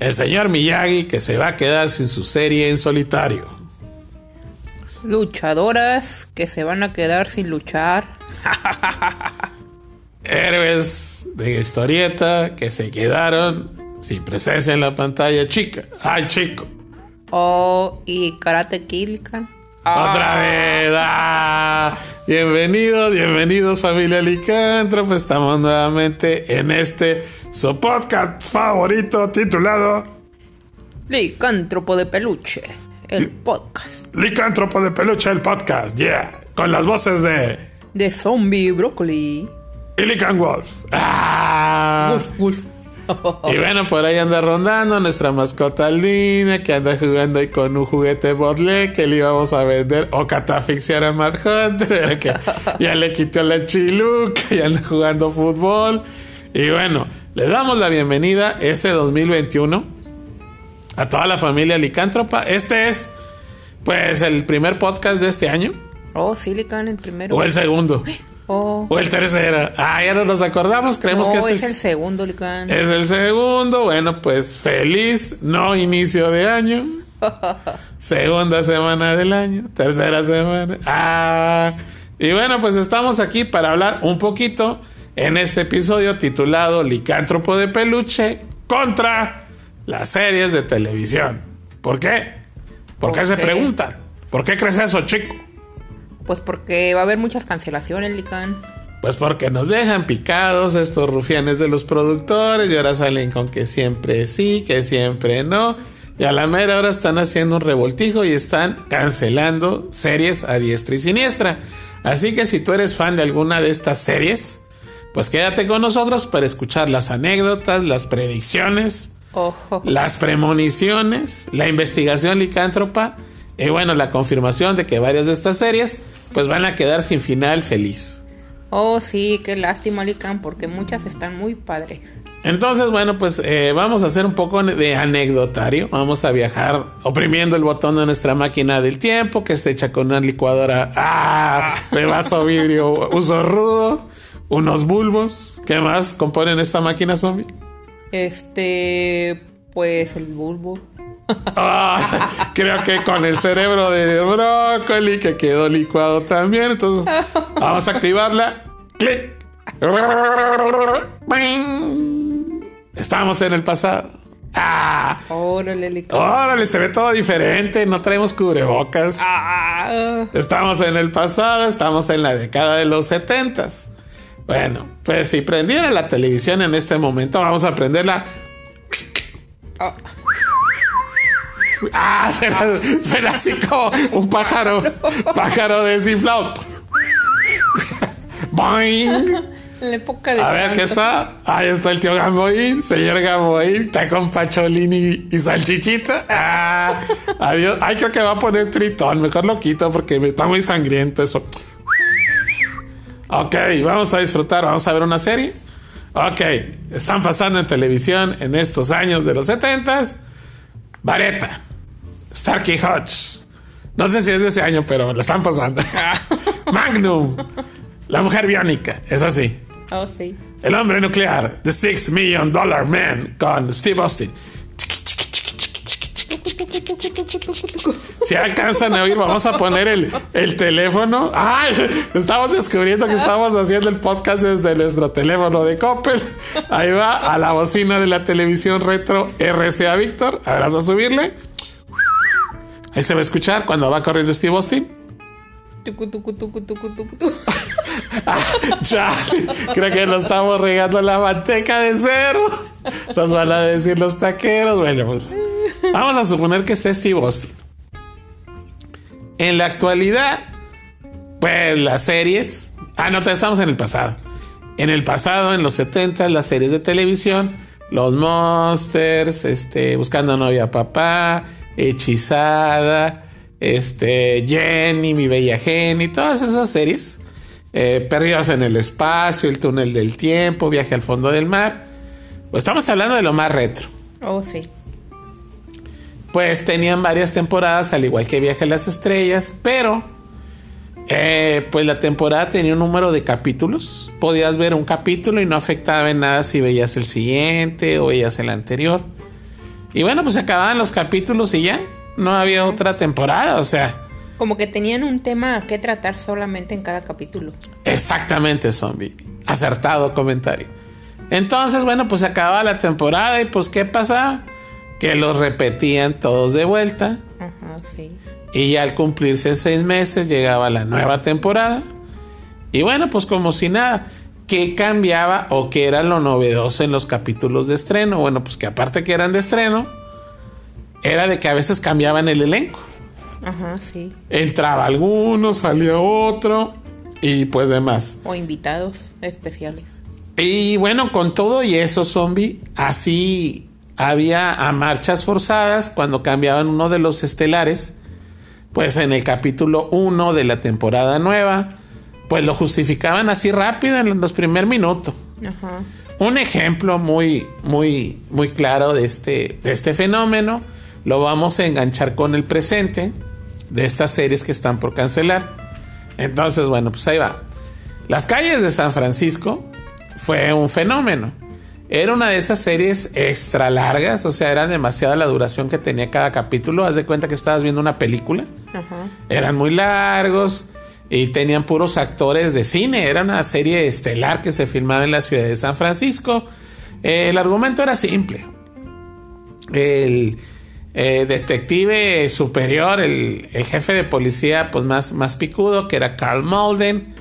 el señor Miyagi que se va a quedar sin su serie en solitario. Luchadoras que se van a quedar sin luchar. Héroes de historieta que se quedaron sin presencia en la pantalla chica. ¡Ay, chico! Oh, y Karate Kid. can. Otra vez. ah. Bienvenidos, bienvenidos familia Licántropo. Estamos nuevamente en este su podcast favorito titulado Licántropo de peluche. El podcast. Licántropo de Peluche, el podcast. Yeah. Con las voces de De zombie brócoli. Illican Wolf. Ah. Wolf, wolf. Y bueno, por ahí anda rondando nuestra mascota Lina, que anda jugando ahí con un juguete Bodle que le íbamos a vender o catafixiar a Mad Hunter, que ya le quitó la chiluca y anda jugando fútbol. Y bueno, le damos la bienvenida este 2021 a toda la familia licántropa. Este es, pues, el primer podcast de este año, Oh, Silicon el primero. o el segundo, Oh. o el tercero. Ah, ya no nos acordamos, creemos no, que es es el segundo, Lican. Es el segundo, bueno, pues feliz, no inicio de año. Segunda semana del año, tercera semana. Ah, y bueno, pues estamos aquí para hablar un poquito en este episodio titulado Licántropo de Peluche contra las series de televisión. ¿Por qué? ¿Por qué ¿Por se preguntan? ¿Por qué crees eso, chico? Pues porque va a haber muchas cancelaciones, Lican. Pues porque nos dejan picados estos rufianes de los productores y ahora salen con que siempre sí, que siempre no. Y a la mera hora están haciendo un revoltijo y están cancelando series a diestra y siniestra. Así que si tú eres fan de alguna de estas series, pues quédate con nosotros para escuchar las anécdotas, las predicciones, Ojo. las premoniciones, la investigación licántropa y bueno, la confirmación de que varias de estas series pues van a quedar sin final feliz. Oh, sí, qué lástima, Lican, porque muchas están muy padres. Entonces, bueno, pues eh, vamos a hacer un poco de anecdotario. Vamos a viajar oprimiendo el botón de nuestra máquina del tiempo, que está hecha con una licuadora ¡ah! de vaso vidrio uso rudo, unos bulbos. ¿Qué más componen esta máquina zombie? Este, pues el bulbo. Ah, creo que con el cerebro de brócoli que quedó licuado también. Entonces, vamos a activarla. Clic. Estamos en el pasado. Ah, Órale, se ve todo diferente. No traemos cubrebocas. Ah, Estamos en el pasado, estamos en la década de los setentas. Bueno, pues si prendiera la televisión en este momento, vamos a prenderla. ah, Ah, suena, suena así como un pájaro, pájaro desinflado. Boing. la época de A ver, ¿qué está? Ahí está el tío Gamboín, señor Gamboín, está con Pacholini y salchichita. Ah, adiós. Ay, creo que va a poner tritón, mejor lo quito porque me está muy sangriento eso. Ok, vamos a disfrutar, vamos a ver una serie. Ok, están pasando en televisión en estos años de los 70 Vareta, Starkey Hodge. No sé si es de ese año, pero lo están pasando. Magnum, la mujer biónica, es así. Oh, sí. El hombre nuclear, The Six Million Dollar Man, con Steve Austin. Si alcanzan a oír, vamos a poner el, el teléfono. Estamos descubriendo que estamos haciendo el podcast desde nuestro teléfono de Coppel. Ahí va a la bocina de la televisión retro RCA Víctor. A ver, vas a subirle. Ahí se va a escuchar cuando va corriendo Steve Austin. Tucu, tucu, tucu, tucu, tucu, tucu. Chale, creo que nos estamos regando la manteca de cerdo. Nos van a decir los taqueros. Bueno, pues vamos a suponer que está Steve Austin. En la actualidad, pues las series. Ah, no, estamos en el pasado. En el pasado, en los 70, las series de televisión, los Monsters, este, Buscando novia papá, Hechizada, este, Jenny, mi bella Jenny, todas esas series. Eh, Perdidos en el espacio, El túnel del tiempo, Viaje al fondo del mar. Pues estamos hablando de lo más retro. Oh, sí. Pues tenían varias temporadas, al igual que Viaje a las Estrellas, pero eh, pues la temporada tenía un número de capítulos. Podías ver un capítulo y no afectaba en nada si veías el siguiente o veías el anterior. Y bueno, pues acababan los capítulos y ya. No había otra temporada, o sea. Como que tenían un tema que tratar solamente en cada capítulo. Exactamente, zombie. Acertado comentario. Entonces, bueno, pues acababa la temporada y pues ¿qué pasaba? Que los repetían todos de vuelta. Ajá, sí. Y ya al cumplirse seis meses llegaba la nueva temporada. Y bueno, pues como si nada. ¿Qué cambiaba o qué era lo novedoso en los capítulos de estreno? Bueno, pues que aparte que eran de estreno, era de que a veces cambiaban el elenco. Ajá, sí. Entraba alguno, salía otro y pues demás. O invitados especiales. Y bueno, con todo y eso, zombie, así había a marchas forzadas cuando cambiaban uno de los estelares. Pues en el capítulo 1 de la temporada nueva, pues lo justificaban así rápido en los primeros minutos. Ajá. Un ejemplo muy, muy, muy claro de este, de este fenómeno lo vamos a enganchar con el presente de estas series que están por cancelar. Entonces, bueno, pues ahí va. Las calles de San Francisco fue un fenómeno. Era una de esas series extra largas, o sea, era demasiada la duración que tenía cada capítulo. Haz de cuenta que estabas viendo una película. Ajá. Eran muy largos y tenían puros actores de cine. Era una serie estelar que se filmaba en la ciudad de San Francisco. Eh, el argumento era simple. El eh, detective superior, el, el, jefe de policía pues más, más picudo, que era Carl Malden,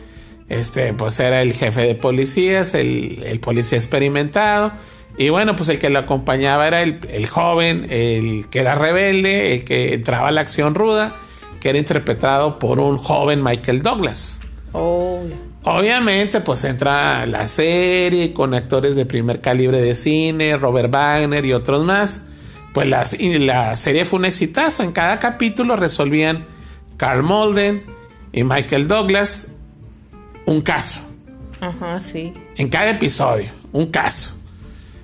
este, pues era el jefe de policías, el, el policía experimentado. Y bueno, pues el que lo acompañaba era el, el, joven, el que era rebelde, el que entraba a la acción ruda, que era interpretado por un joven Michael Douglas. Oh. Obviamente, pues entra la serie con actores de primer calibre de cine, Robert Wagner y otros más. Pues la, la serie fue un exitazo. En cada capítulo resolvían Carl Malden y Michael Douglas un caso. Ajá, sí. En cada episodio, un caso.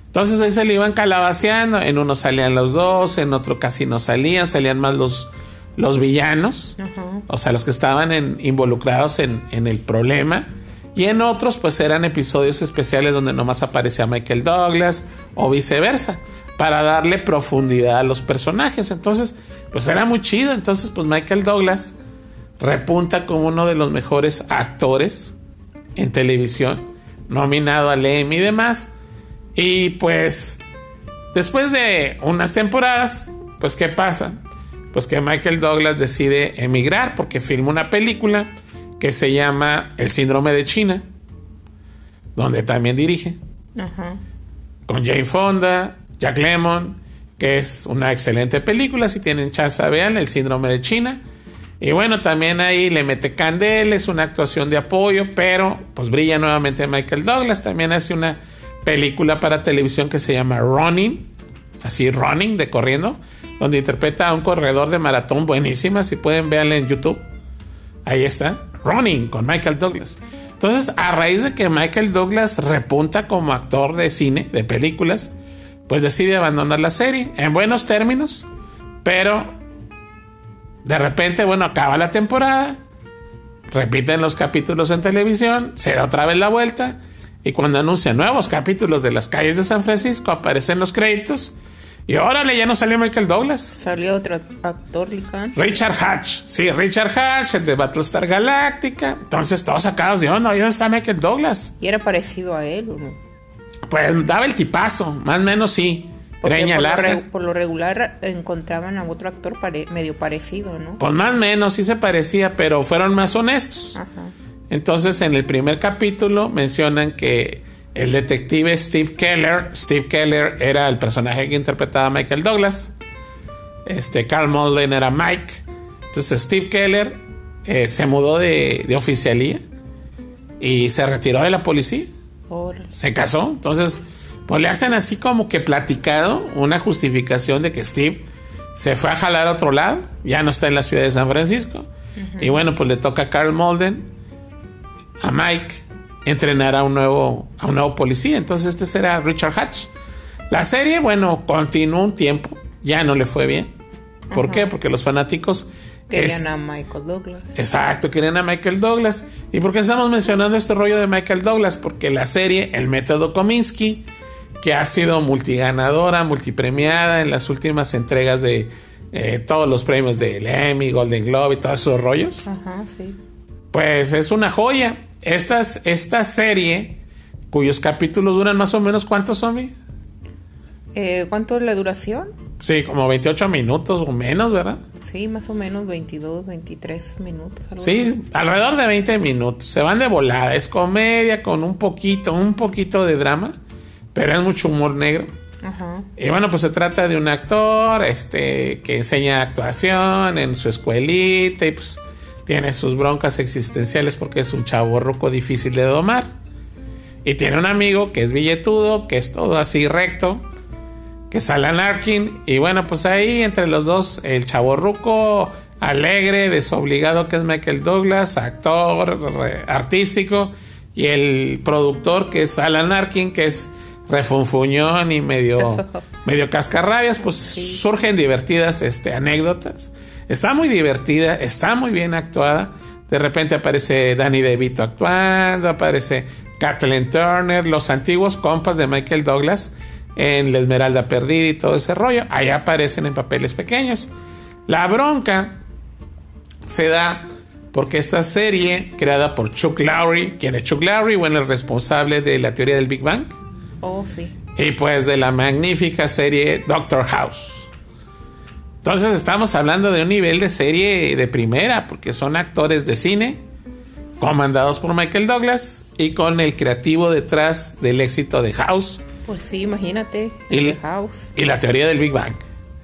Entonces ahí se le iban calabaceando. En uno salían los dos, en otro casi no salían, salían más los, los villanos, Ajá. o sea, los que estaban en, involucrados en, en, el problema. Y en otros, pues eran episodios especiales donde nomás aparecía Michael Douglas o viceversa, para darle profundidad a los personajes. Entonces, pues era muy chido. Entonces, pues Michael Douglas repunta como uno de los mejores actores en televisión, nominado al Emmy y demás. Y pues, después de unas temporadas, pues, ¿qué pasa? Pues que Michael Douglas decide emigrar porque filma una película que se llama El síndrome de China, donde también dirige, Ajá. con Jane Fonda, Jack Lemmon, que es una excelente película, si tienen chance vean El síndrome de China. Y bueno, también ahí le mete candela, es una actuación de apoyo, pero pues brilla nuevamente Michael Douglas, también hace una película para televisión que se llama Running, así Running, de corriendo, donde interpreta a un corredor de maratón buenísima, si pueden verla en YouTube. Ahí está, Running con Michael Douglas. Entonces, a raíz de que Michael Douglas repunta como actor de cine, de películas, pues decide abandonar la serie en buenos términos, pero de repente, bueno, acaba la temporada, repiten los capítulos en televisión, se da otra vez la vuelta, y cuando anuncian nuevos capítulos de las calles de San Francisco, aparecen los créditos. Y órale, ya no salió Michael Douglas. Salió otro actor, Lican. Richard Hatch. Sí, Richard Hatch, el de Battlestar Galactica. Entonces, todos sacados de onda. ¿Dónde está Michael Douglas? ¿Y era parecido a él o no? Pues daba el tipazo, más o menos sí. Greña por, larga. Lo por, lo regular encontraban a otro actor pare medio parecido, ¿no? Pues más o menos sí se parecía, pero fueron más honestos. Ajá. Entonces, en el primer capítulo mencionan que el detective Steve Keller, Steve Keller era el personaje que interpretaba a Michael Douglas. Este Carl Malden era Mike. Entonces, Steve Keller eh, se mudó de, de, oficialía y se retiró de la policía. Se casó. Entonces, pues le hacen así como que platicado una justificación de que Steve se fue a jalar a otro lado, ya no está en la ciudad de San Francisco. Uh -huh. Y bueno, pues le toca a Carl Malden, a Mike, entrenar a un nuevo, a un nuevo policía. Entonces este será Richard Hatch. La serie, bueno, continuó un tiempo, ya no le fue bien. ¿Por uh -huh. qué? Porque los fanáticos querían es, a Michael Douglas. Exacto, querían a Michael Douglas. ¿Y por qué estamos mencionando este rollo de Michael Douglas? Porque la serie, el método Kominsky, que ha sido multiganadora, multipremiada en las últimas entregas de eh, todos los premios del Emmy, Golden Globe y todos esos rollos. Ajá, sí. Pues es una joya. Esta, esta serie, cuyos capítulos duran más o menos, ¿cuántos son? Eh, ¿Cuánto es la duración? Sí, como 28 minutos o menos, ¿verdad? Sí, más o menos 22, 23 minutos. algo Sí, así. alrededor de 20 minutos. Se van de volada. Es comedia con un poquito, un poquito de drama, pero es mucho humor negro. Ajá. Y bueno, pues se trata de un actor este, que enseña actuación en su escuelita y pues tiene sus broncas existenciales porque es un chavo roco difícil de domar. Y tiene un amigo que es billetudo, que es todo así recto, que es Alan Arkin. Y bueno, pues ahí entre los dos, el chavo ruco alegre, desobligado que es Michael Douglas, actor re- artístico, y el productor que es Alan Arkin, que es refunfuñón y medio, medio cascarrabias, pues surgen divertidas este, anécdotas. Está muy divertida, está muy bien actuada. De repente aparece Danny DeVito actuando, aparece Kathleen Turner, los antiguos compas de Michael Douglas en La Esmeralda Perdida y todo ese rollo. Ahí aparecen en papeles pequeños. La bronca se da porque esta serie, creada por Chuck Lowry, quien es Chuck Lowry, bueno, el responsable de la teoría del Big Bang, Oh, sí. y pues de la magnífica serie Doctor House. Entonces estamos hablando de un nivel de serie de primera, porque son actores de cine, comandados por Michael Douglas y con el creativo detrás del éxito de House Pues sí, imagínate. Y- The House. y la teoría del Big Bang.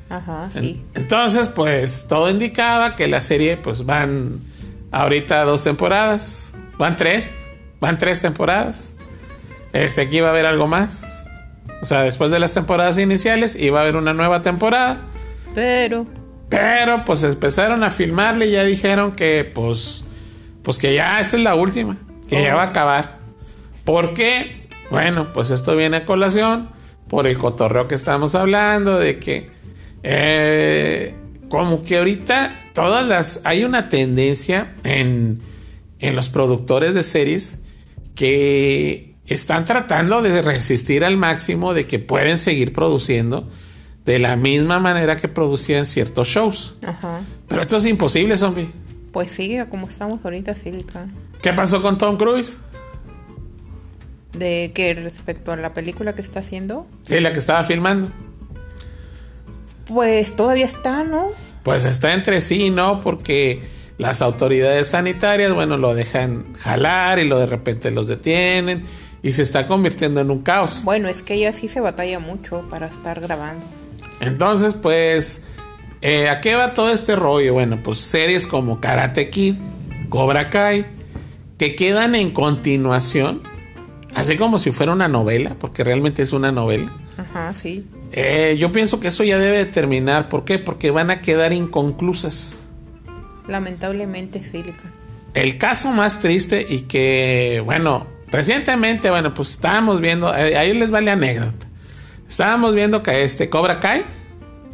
Ajá, sí. Entonces, pues todo indicaba que la serie, pues van ahorita dos temporadas, van tres, van tres temporadas. Este, aquí va a haber algo más. O sea, después de las temporadas iniciales iba a haber una nueva temporada. Pero, Pero pues empezaron a filmarle y ya dijeron que pues pues que ya esta es la última, que ya va a acabar. ¿Por qué? Bueno, pues esto viene a colación por el cotorreo que estamos hablando de que eh, como que ahorita todas las hay una tendencia en en los productores de series que están tratando de resistir al máximo de que pueden seguir produciendo de la misma manera que producían ciertos shows. ajá. Pero esto es imposible, zombie. Pues sigue como estamos ahorita, Silicon. ¿Qué pasó con Tom Cruise? De que respecto a la película que está haciendo, Sí, la que estaba filmando. pues todavía está, ¿no? Pues está entre sí y no, porque las autoridades sanitarias, bueno, lo dejan jalar y lo de repente los detienen y se está convirtiendo en un caos. Bueno, es que ella sí se batalla mucho para estar grabando. Entonces, pues, eh, ¿a qué va todo este rollo? Bueno, pues series como Karate Kid, Cobra Kai, que quedan en continuación, así como si fuera una novela, porque realmente es una novela. Ajá, sí. Eh, yo pienso que eso ya debe de terminar. ¿Por qué? Porque van a quedar inconclusas. Lamentablemente, Silicon. El caso más triste y que, bueno, recientemente, bueno, pues estábamos viendo, eh, ahí les vale anécdota. Estábamos viendo que este Cobra Kai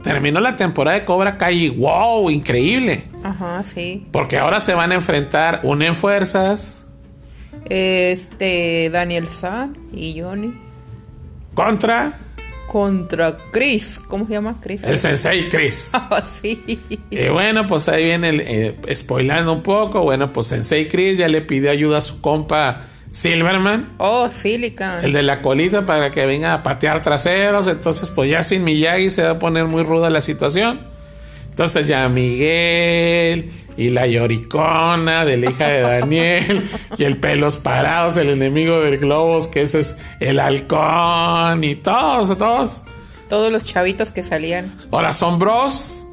terminó la temporada de Cobra Kai y wow, increíble. Ajá, sí. Porque ahora se van a enfrentar unen fuerzas Este, Daniel San y Johnny contra contra Chris. ¿Cómo se llama? Chris. el Sensei Chris. Ah, sí. Y bueno, pues ahí viene el, eh, spoilando un poco. Bueno, pues Sensei Chris ya le pidió ayuda a su compa Silverman. Oh, Silicon. El de la colita para que venga a patear traseros. Entonces, pues ya sin Miyagi se va a poner muy ruda la situación. Entonces ya Miguel y la lloricona de la hija de Daniel y el pelos parados, el enemigo del globos, que ese es el halcón y todos, todos. Todos los chavitos que salían. Ahora son bros,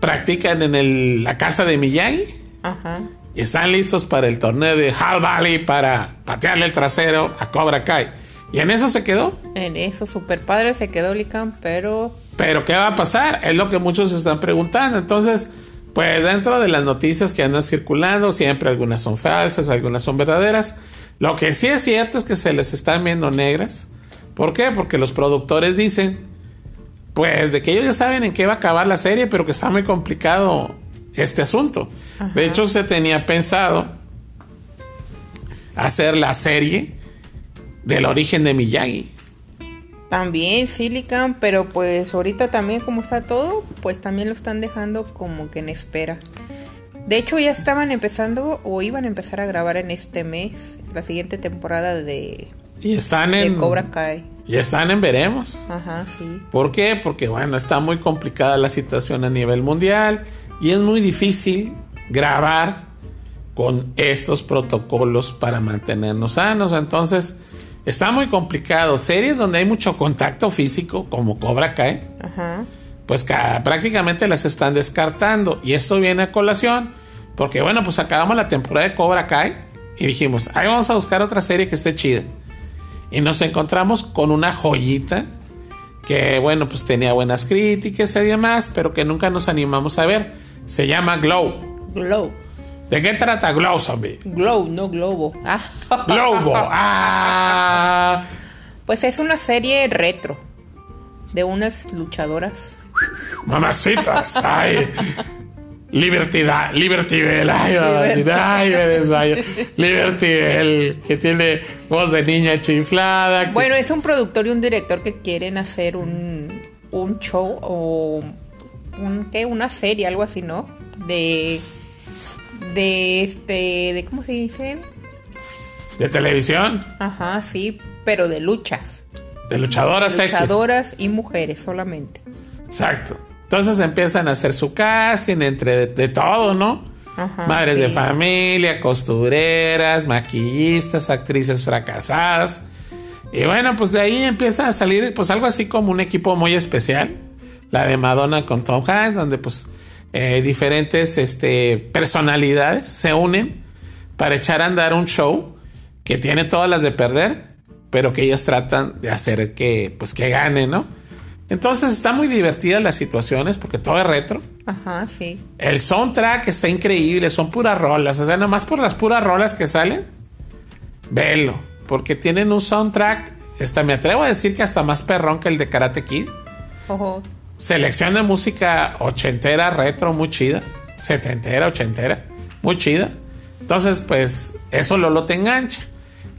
practican en el- la casa de Miyagi Ajá. Están listos para el torneo de Hal Valley para patearle el trasero a Cobra Kai. Y en eso se quedó. En eso, super padre se quedó Lican, pero Pero ¿qué va a pasar? Es lo que muchos se están preguntando. Entonces, pues dentro de las noticias que andan circulando, siempre algunas son falsas, algunas son verdaderas. Lo que sí es cierto es que se les están viendo negras. ¿Por qué? Porque los productores dicen, pues de que ellos ya saben en qué va a acabar la serie, pero que está muy complicado este asunto. De hecho, se tenía pensado hacer la serie del origen de Miyagi. También Silicon, pero pues ahorita también como está todo, pues también lo están dejando como que en espera. De hecho ya estaban empezando o iban a empezar a grabar en este mes la siguiente temporada de, Y están de en. Cobra Kai. Y están en veremos. Ajá, sí. ¿Por qué? Porque bueno, está muy complicada la situación a nivel mundial y es muy difícil grabar con estos protocolos para mantenernos sanos. Entonces, está muy complicado. Series donde hay mucho contacto físico, como Cobra Kai, Ajá. pues ca- prácticamente las están descartando. Y esto viene a colación porque, bueno, pues acabamos la temporada de Cobra Kai y dijimos, ahí vamos a buscar otra serie que esté chida. Y nos encontramos con una joyita que, bueno, pues tenía buenas críticas y demás, pero que nunca nos animamos a ver. Se llama Glow. Glow. ¿De qué trata Glow, zombie? Glow, no globo. Ah. Globo. Ah. Pues es una serie retro de unas luchadoras. Mamacitas. Ay. Liberty Bell. Ay, mamacita. Ay. Liberty Bell, que tiene voz de niña chiflada. que- Bueno, es un productor y un director que quieren hacer un, un show o un, ¿qué? una serie, algo así, ¿no? De de este de cómo se dice? de televisión. Ajá, sí, pero de luchas. De luchadoras. Luchadoras y mujeres solamente. Exacto. Entonces empiezan a hacer su casting entre de, de todo, ¿no? Ajá, Madres de familia, costureras, maquillistas, actrices fracasadas. Y bueno, pues de ahí empieza a salir pues algo así como un equipo muy especial. La de Madonna con Tom Hanks, donde pues eh, diferentes este, personalidades se unen para echar a andar un show que tiene todas las de perder, pero que ellos tratan de hacer que pues que gane, ¿no? Entonces está muy divertida las situaciones porque todo es retro. Ajá, sí. El soundtrack está increíble, son puras rolas. O sea, nada más por las puras rolas que salen, velo. Porque tienen un soundtrack, hasta me atrevo a decir que hasta más perrón que el de Karate Kid. Ojo. Selección de música ochentera, retro, muy chida. Setentera, ochentera, muy chida. Entonces, pues, eso Lolo te engancha.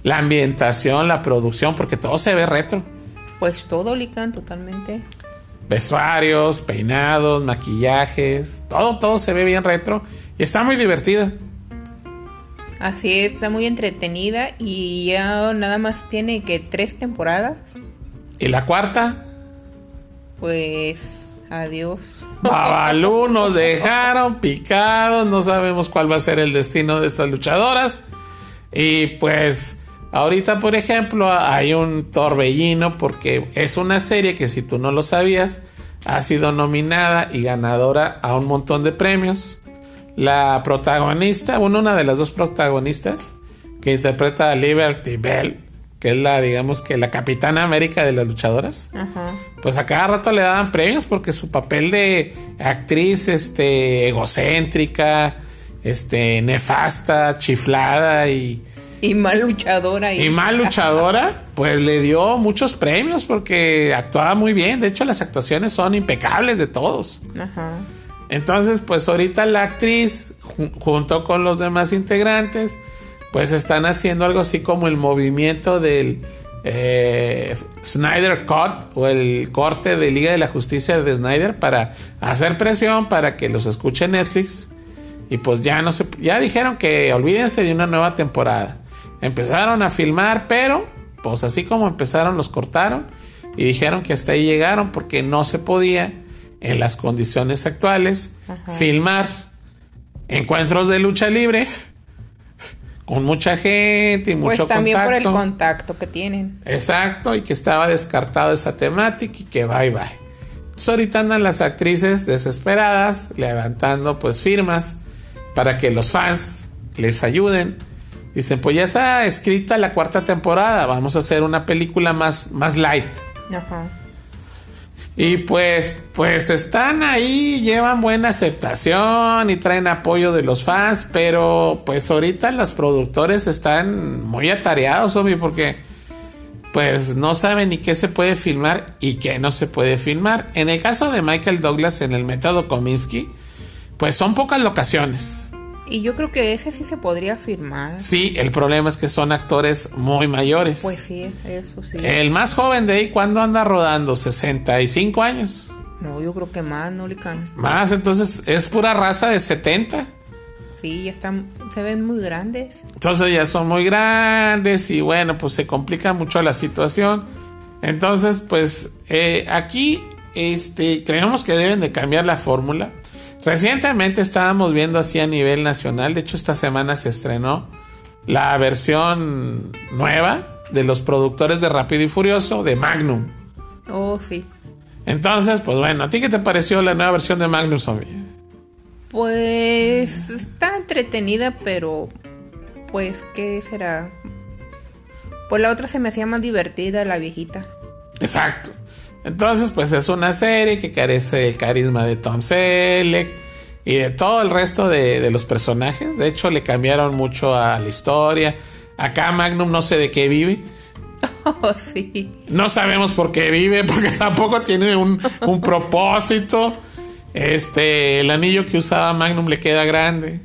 La ambientación, la producción, porque todo se ve retro. Pues todo Lican totalmente. Vestuarios, peinados, maquillajes, todo, todo se ve bien retro. Y está muy divertida. Así es, está muy entretenida y ya nada más tiene que tres temporadas. Y la cuarta, Pues adiós. Babalú nos dejaron picados, no sabemos cuál va a ser el destino de estas luchadoras. Y pues ahorita, por ejemplo, hay un torbellino porque es una serie que si tú no lo sabías, ha sido nominada y ganadora a un montón de premios. La protagonista, bueno, una de las dos protagonistas que interpreta a Liberty Bell, que es la, digamos que la capitana América de las luchadoras Ajá. pues a cada rato le daban premios porque su papel de actriz este egocéntrica este nefasta chiflada y, Y mal luchadora. Y, y mal luchadora pues le dio muchos premios porque actuaba muy bien de hecho las actuaciones son impecables de todos Ajá. entonces pues ahorita la actriz ju- junto con los demás integrantes pues están haciendo algo así como el movimiento del eh, Snyder Cut o el corte de Liga de la Justicia de Snyder para hacer presión para que los escuche Netflix. Y pues ya no se ya dijeron que olvídense de una nueva temporada. Empezaron a filmar pero pues así como empezaron los cortaron y dijeron que hasta ahí llegaron porque no se podía en las condiciones actuales filmar encuentros de lucha libre con mucha gente y Pues mucho también por el contacto. contacto que tienen. Exacto, y que estaba descartado esa temática y que bye bye. Entonces ahorita andan las actrices desesperadas levantando pues firmas para que los fans les ayuden. Dicen, pues ya está escrita la cuarta temporada, vamos a hacer una película más, más light. Ajá. Y pues, pues están ahí, llevan buena aceptación y traen apoyo de los fans, pero pues ahorita los productores están muy atareados, obvio, porque pues no saben ni qué se puede filmar y qué no se puede filmar. En el caso de Michael Douglas en el método Kominsky, pues son pocas locaciones. Y yo creo que ese sí se podría firmar. Sí, el problema es que son actores muy mayores. Pues sí, eso sí. El más joven de ahí, ¿cuándo anda rodando? 65 años. No, yo creo que más, no, Lican. Más, entonces es pura raza de 70. Sí, ya están, se ven muy grandes. Entonces ya son muy grandes y bueno, pues se complica mucho la situación. Entonces, pues eh, aquí este, creemos que deben de cambiar la fórmula. Recientemente estábamos viendo así a nivel nacional, de hecho esta semana se estrenó la versión nueva de los productores de Rápido y Furioso de Magnum. Oh, sí. Entonces, pues bueno, ¿a ti qué te pareció la nueva versión de Magnum Zombie? Pues está entretenida, pero pues, ¿qué será? Pues la otra se me hacía más divertida, la viejita. Exacto. Entonces, pues es una serie que carece del carisma de Tom Selleck y de todo el resto de, de, los personajes. De hecho, le cambiaron mucho a la historia. Acá Magnum no sé de qué vive. Oh, sí. No sabemos por qué vive, porque tampoco tiene un, un propósito. Este, el anillo que usaba Magnum le queda grande.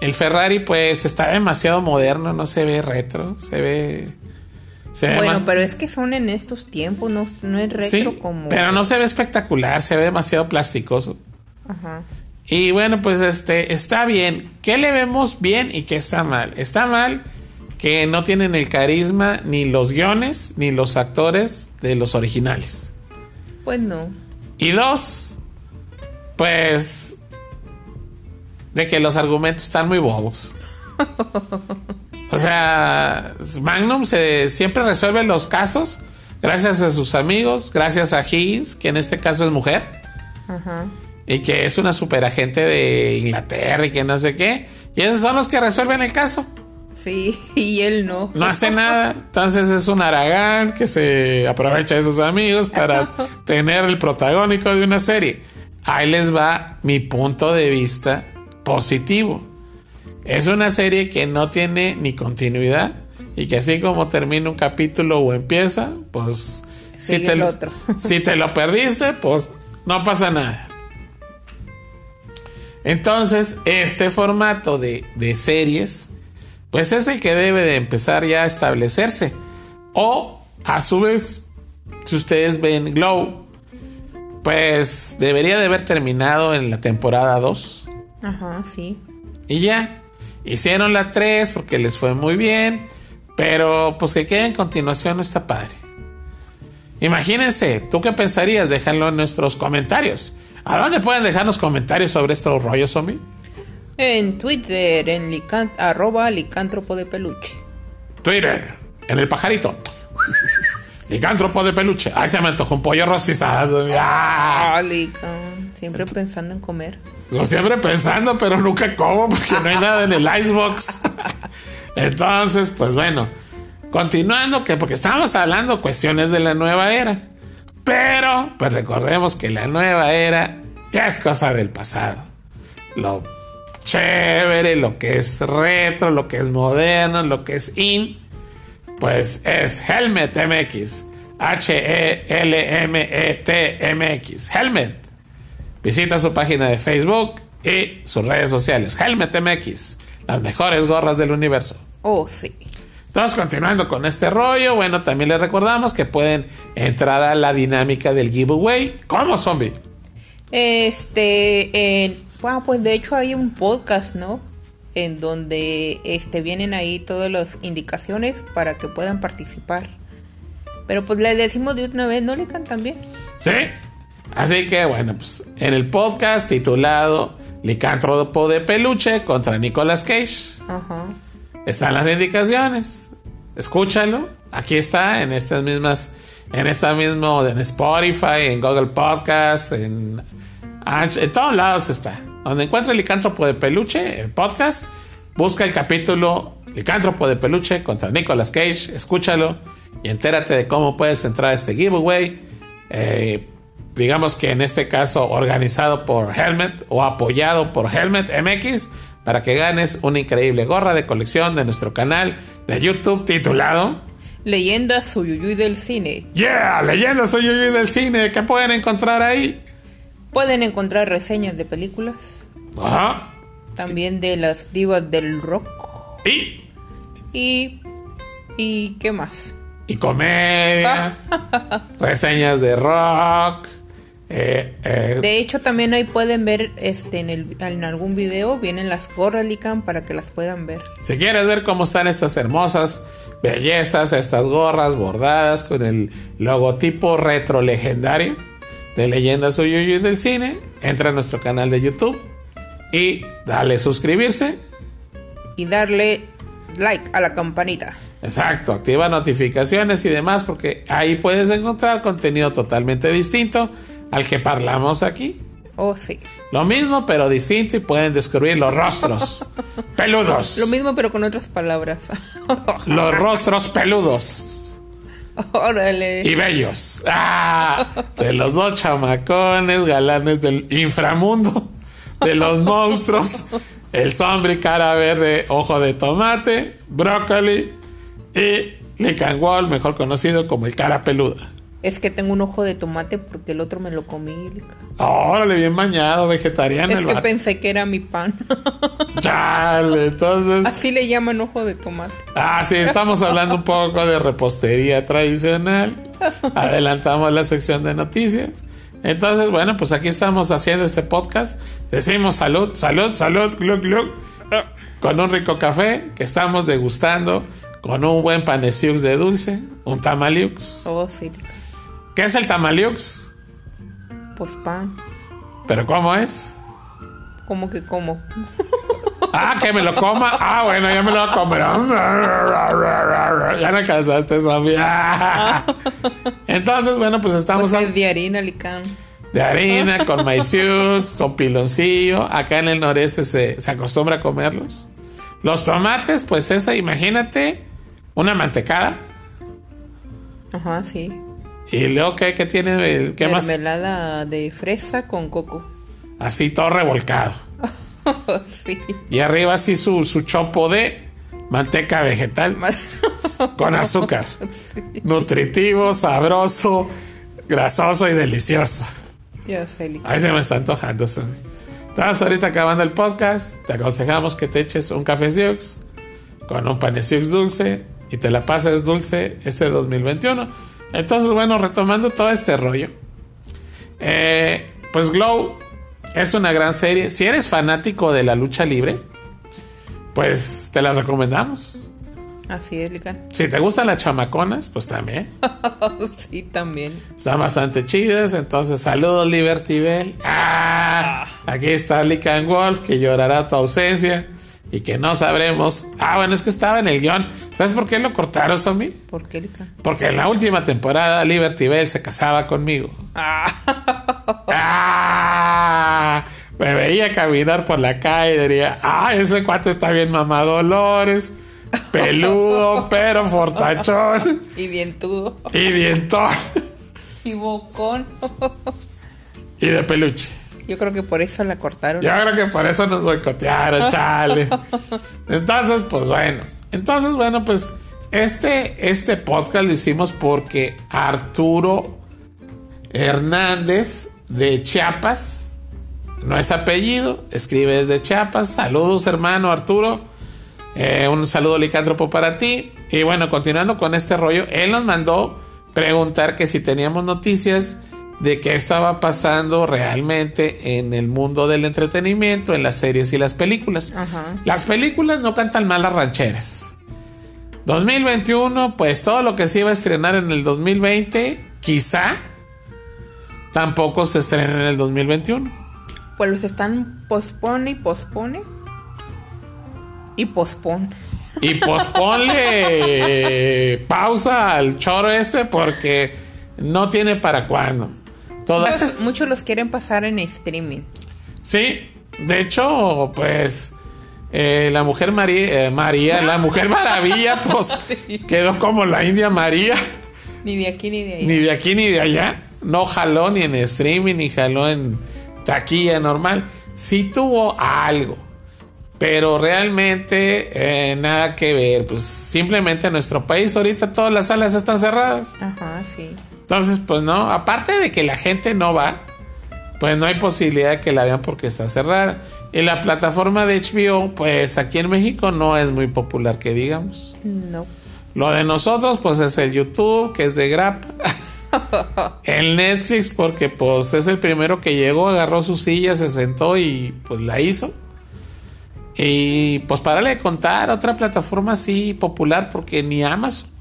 El Ferrari, pues, está demasiado moderno, no se ve retro, se ve. Se Bueno, pero es que son en estos tiempos, no, no es retro Sí, como. pero no se ve espectacular, se ve demasiado plasticoso. Ajá. Y bueno, pues este está bien. ¿Qué le vemos bien y qué está mal? Está mal que no tienen el carisma ni los guiones ni los actores de los originales. Pues no. Y dos, pues de que los argumentos están muy bobos. O sea, Magnum se, siempre resuelve los casos gracias a sus amigos, gracias a Higgins, que en este caso es mujer, Ajá. y que es una superagente de Inglaterra y que no sé qué. Y esos son los que resuelven el caso. Sí, y él no. No hace nada. Entonces es un Aragán que se aprovecha de sus amigos para tener el protagónico de una serie. Ahí les va mi punto de vista positivo. Es una serie que no tiene ni continuidad y que así como termina un capítulo o empieza, pues si Sigue te, el lo, otro. si te lo perdiste, pues no pasa nada. Entonces, este formato de, de series, pues es el que debe de empezar ya a establecerse. O, a su vez, si ustedes ven Glow, pues debería de haber terminado en la temporada 2. Ajá, sí. Y ya. Hicieron la 3 porque les fue muy bien. Pero pues que quede en continuación no está padre. Imagínense, ¿tú qué pensarías? Déjenlo en nuestros comentarios. ¿A dónde pueden dejarnos comentarios sobre estos rollos, zombie? En Twitter, en lican- arroba licántropo de peluche. Twitter, en el pajarito. Licántropo de peluche. Ay, se me antojó un pollo rostizado. ¡Ah! Ah. Siempre pensando en comer. Lo siempre pensando, pero nunca como porque no hay nada en el icebox. Entonces, pues bueno, continuando, que porque estábamos hablando cuestiones de la nueva era. Pero, pues recordemos que la nueva era ya es cosa del pasado. Lo chévere, lo que es retro, lo que es moderno, lo que es in, pues es Helmet MX. H-E-L-M-E-T MX. Helmet. Visita su página de Facebook y sus redes sociales. Helmet MX. Las mejores gorras del universo. Oh, sí. Entonces, continuando con este rollo, bueno, también les recordamos que pueden entrar a la dinámica del giveaway. ¿Cómo, zombie? Este, en, bueno, pues de hecho hay un podcast, ¿no? En donde este, vienen ahí todas las indicaciones para que puedan participar. Pero pues le decimos de una vez, ¿no le cantan bien? ¿Sí? Así que, bueno, pues en el podcast titulado Licántropo de Peluche contra Nicolas Cage. Ajá. Están las indicaciones. Escúchalo. Aquí está, en estas mismas, en esta mismo, en Spotify, en Google Podcast, en, en todos lados está. Donde encuentra el licántropo de peluche, el podcast, busca el capítulo Licántropo de peluche contra Nicolas Cage, escúchalo y entérate de cómo puedes entrar a este giveaway. Eh, digamos que en este caso organizado por Helmet o apoyado por Helmet MX para que ganes una increíble gorra de colección de nuestro canal de YouTube titulado Leyendas Suyuyuy del cine. Yeah, leyendas yo del cine que pueden encontrar ahí. Pueden encontrar reseñas de películas, Ajá. También de las divas del rock. Y, Y. ¿Y qué más? y comedia, reseñas de rock. Eh, eh, De hecho, también ahí pueden ver este en, el, en algún video. Vienen las gorras Lican para que las puedan ver. Si quieres ver cómo están estas hermosas bellezas, estas gorras bordadas con el logotipo retro legendario de Leyendas Uyuyuy del cine, entra a nuestro canal de YouTube y dale suscribirse. Y darle like a la campanita. Exacto, activa notificaciones y demás porque ahí puedes encontrar contenido totalmente distinto al que parlamos aquí. Oh, sí. Lo mismo pero distinto y pueden descubrir los rostros peludos. Lo mismo, pero con otras palabras. Los rostros peludos. Órale. y bellos. ¡Ah! De los dos chamacones galanes del inframundo, de los monstruos, el zombie cara verde, ojo de tomate, brócoli y Lican Wall, mejor conocido como el cara peluda. Es que tengo un ojo de tomate porque el otro me lo comí. Lica. Órale, bien bañado, vegetariano Es el que vato. pensé que era mi pan. Chale, entonces. Así le llaman ojo de tomate. Ah, sí, estamos hablando un poco de repostería tradicional. Adelantamos la sección de noticias. Entonces, bueno, pues aquí estamos haciendo este podcast. Decimos salud, salud, salud, glug, glug. Con un rico café que estamos degustando. Con un buen panesiux de dulce. Un tamaliux. Oh, sí. ¿Qué es el tamaliux? Pues pan. ¿Pero cómo es? ¿Cómo que cómo? Ah, que me lo coma. Ah, bueno, ya me lo voy a comer. Ya me cansaste, zombie. Entonces, bueno, pues estamos Pues es de harina, Lican. de harina, con maiciux, con piloncillo. Acá en el noreste se, se acostumbra a comerlos. Los tomates, pues esa, imagínate, una mantecada. Ajá, sí. Y luego, ¿qué, qué tiene? ¿Qué más? Mermelada de fresa con coco. Así todo revolcado. sí. Y arriba así su, su chopo de manteca vegetal con azúcar. Nutritivo, sabroso, grasoso y delicioso. Ahí se me está antojando. Estamos ahorita acabando el podcast. Te aconsejamos que te eches un café Siux con un panesiux dulce y te la pases dulce este 2021. Entonces, bueno, retomando todo este rollo. eh, pues Glow es una gran serie. Si eres fanático de la lucha libre, pues te la recomendamos. Así es, Lican. Si te gustan las chamaconas, pues también. sí, también. Están bastante chidas. Entonces, saludos, Liberty Bell. Ah, aquí está Lican Wolf, que llorará tu ausencia y que no sabremos. Ah, bueno, es que estaba en el guion. ¿Sabes por qué lo cortaron, Zombie? ¿Por qué? Porque en la última temporada, Liberty Bell se casaba conmigo. Ah, me veía caminar por la calle y diría: Ah, ese cuate está bien mamá Dolores. Peludo, pero fortachón Y dientudo. y dientón Y bocón. y de peluche. Yo creo que por eso la cortaron. Yo creo que por eso nos boicotearon, chale. Entonces, pues bueno. Entonces, bueno, pues este, este podcast lo hicimos porque Arturo Hernández de Chiapas, no es apellido, escribe desde Chiapas. Saludos, hermano Arturo. Eh, un saludo licántropo para ti. Y bueno, continuando con este rollo, él nos mandó preguntar que si teníamos noticias de qué estaba pasando realmente en el mundo del entretenimiento, en las series y las películas. Ajá. Las películas no cantan mal las rancheras. 2021, pues todo lo que se iba a estrenar en el 2020, quizá tampoco se estrena en el 2021. Pues los están pospone y pospone. Y pospone. Y posponle pausa al choro este porque no tiene para cuándo. Todas, Muchos, muchos los quieren pasar en streaming. sí, de hecho, pues eh, la mujer María, eh, María, la mujer maravilla, pues quedó como la India María, Ni de aquí ni de ahí. ni de aquí ni de allá. No jaló ni en streaming, ni jaló en taquilla normal. Sí tuvo algo. Pero realmente eh, nada que ver. Pues simplemente en nuestro país ahorita todas las salas están cerradas. Ajá, sí. Entonces, pues no, aparte de que la gente no va, pues no hay posibilidad de que la vean porque está cerrada. Y la plataforma de HBO, pues aquí en México no es muy popular, que digamos. No. Lo de nosotros, pues es el YouTube, que es de grapa. el Netflix, porque pues es el primero que llegó, agarró su silla, se sentó y pues la hizo. Y pues para de contar, otra plataforma así popular, porque ni Amazon.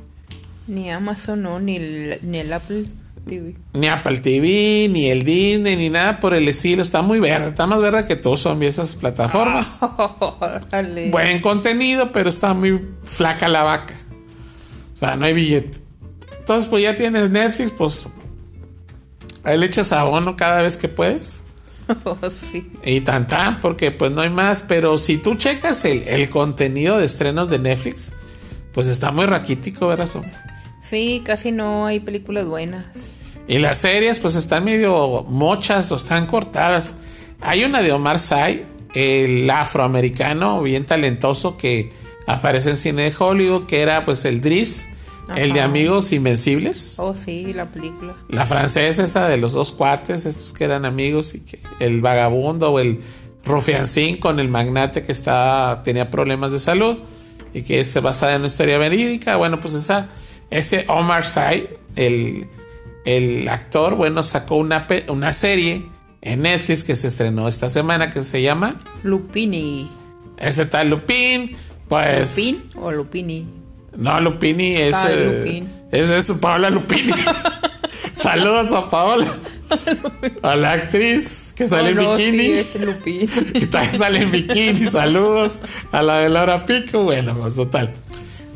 Ni Amazon, no, ni el, ni el Apple TV. Ni Apple TV, ni el Disney, ni nada por el estilo. Está muy verde, está más verde que todos son esas plataformas. Órale. Buen contenido, pero está muy flaca la vaca. O sea, no hay billete. Entonces, pues ya tienes Netflix, pues ahí le echas abono cada vez que puedes. Oh, sí. Y tan tan, porque pues no hay más. Pero si tú checas el, el contenido de estrenos de Netflix, pues está muy raquítico, ¿verdad? Sombra? Sí, casi no hay películas buenas. Y las series, pues están medio mochas o están cortadas. Hay una de Omar Sy, el afroamericano, bien talentoso, que aparece en cine de Hollywood, que era pues el Driss, el de. Amigos Invencibles. Oh, sí, la película. La francesa esa de los dos cuates, estos que eran amigos y que el vagabundo o el rufiancín con el magnate que estaba, tenía problemas de salud y que se basada en una historia verídica. Bueno, pues esa, ese Omar Sy, el, el actor, bueno, sacó una, una serie en Netflix que se estrenó esta semana que se llama Lupini. ese tal Lupin. Pues ¿Lupin o Lupini? no, Lupini es. Eh, Lupin. Es eso, Paola Lupini. Saludos a Paola. A la actriz que sale Oh, en no, bikini. Sí, es Lupin. Y también sale en bikini. Saludos a la de Laura Pico. Bueno, pues total.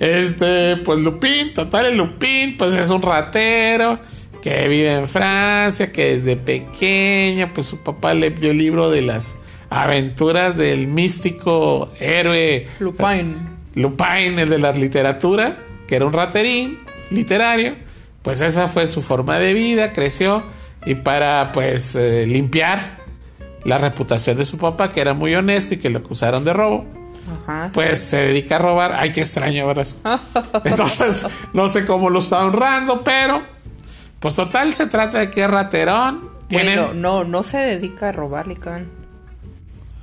Este, pues Lupin, total, el Lupin, pues es un ratero que vive en Francia, que desde pequeño, pues su papá le dio el libro de las aventuras del místico héroe Lupin. Lupin, el de la literatura, que era un raterín literario, pues esa fue su forma de vida, creció y para pues eh, limpiar la reputación de su papá, que era muy honesto y que lo acusaron de robo, Ajá. sí. pues se dedica a robar. Ay, qué extraño, ¿verdad? Entonces, no sé cómo lo está honrando, pero pues total se trata de que es raterón. Tiene... Bueno, no, no se dedica a robar, Lican.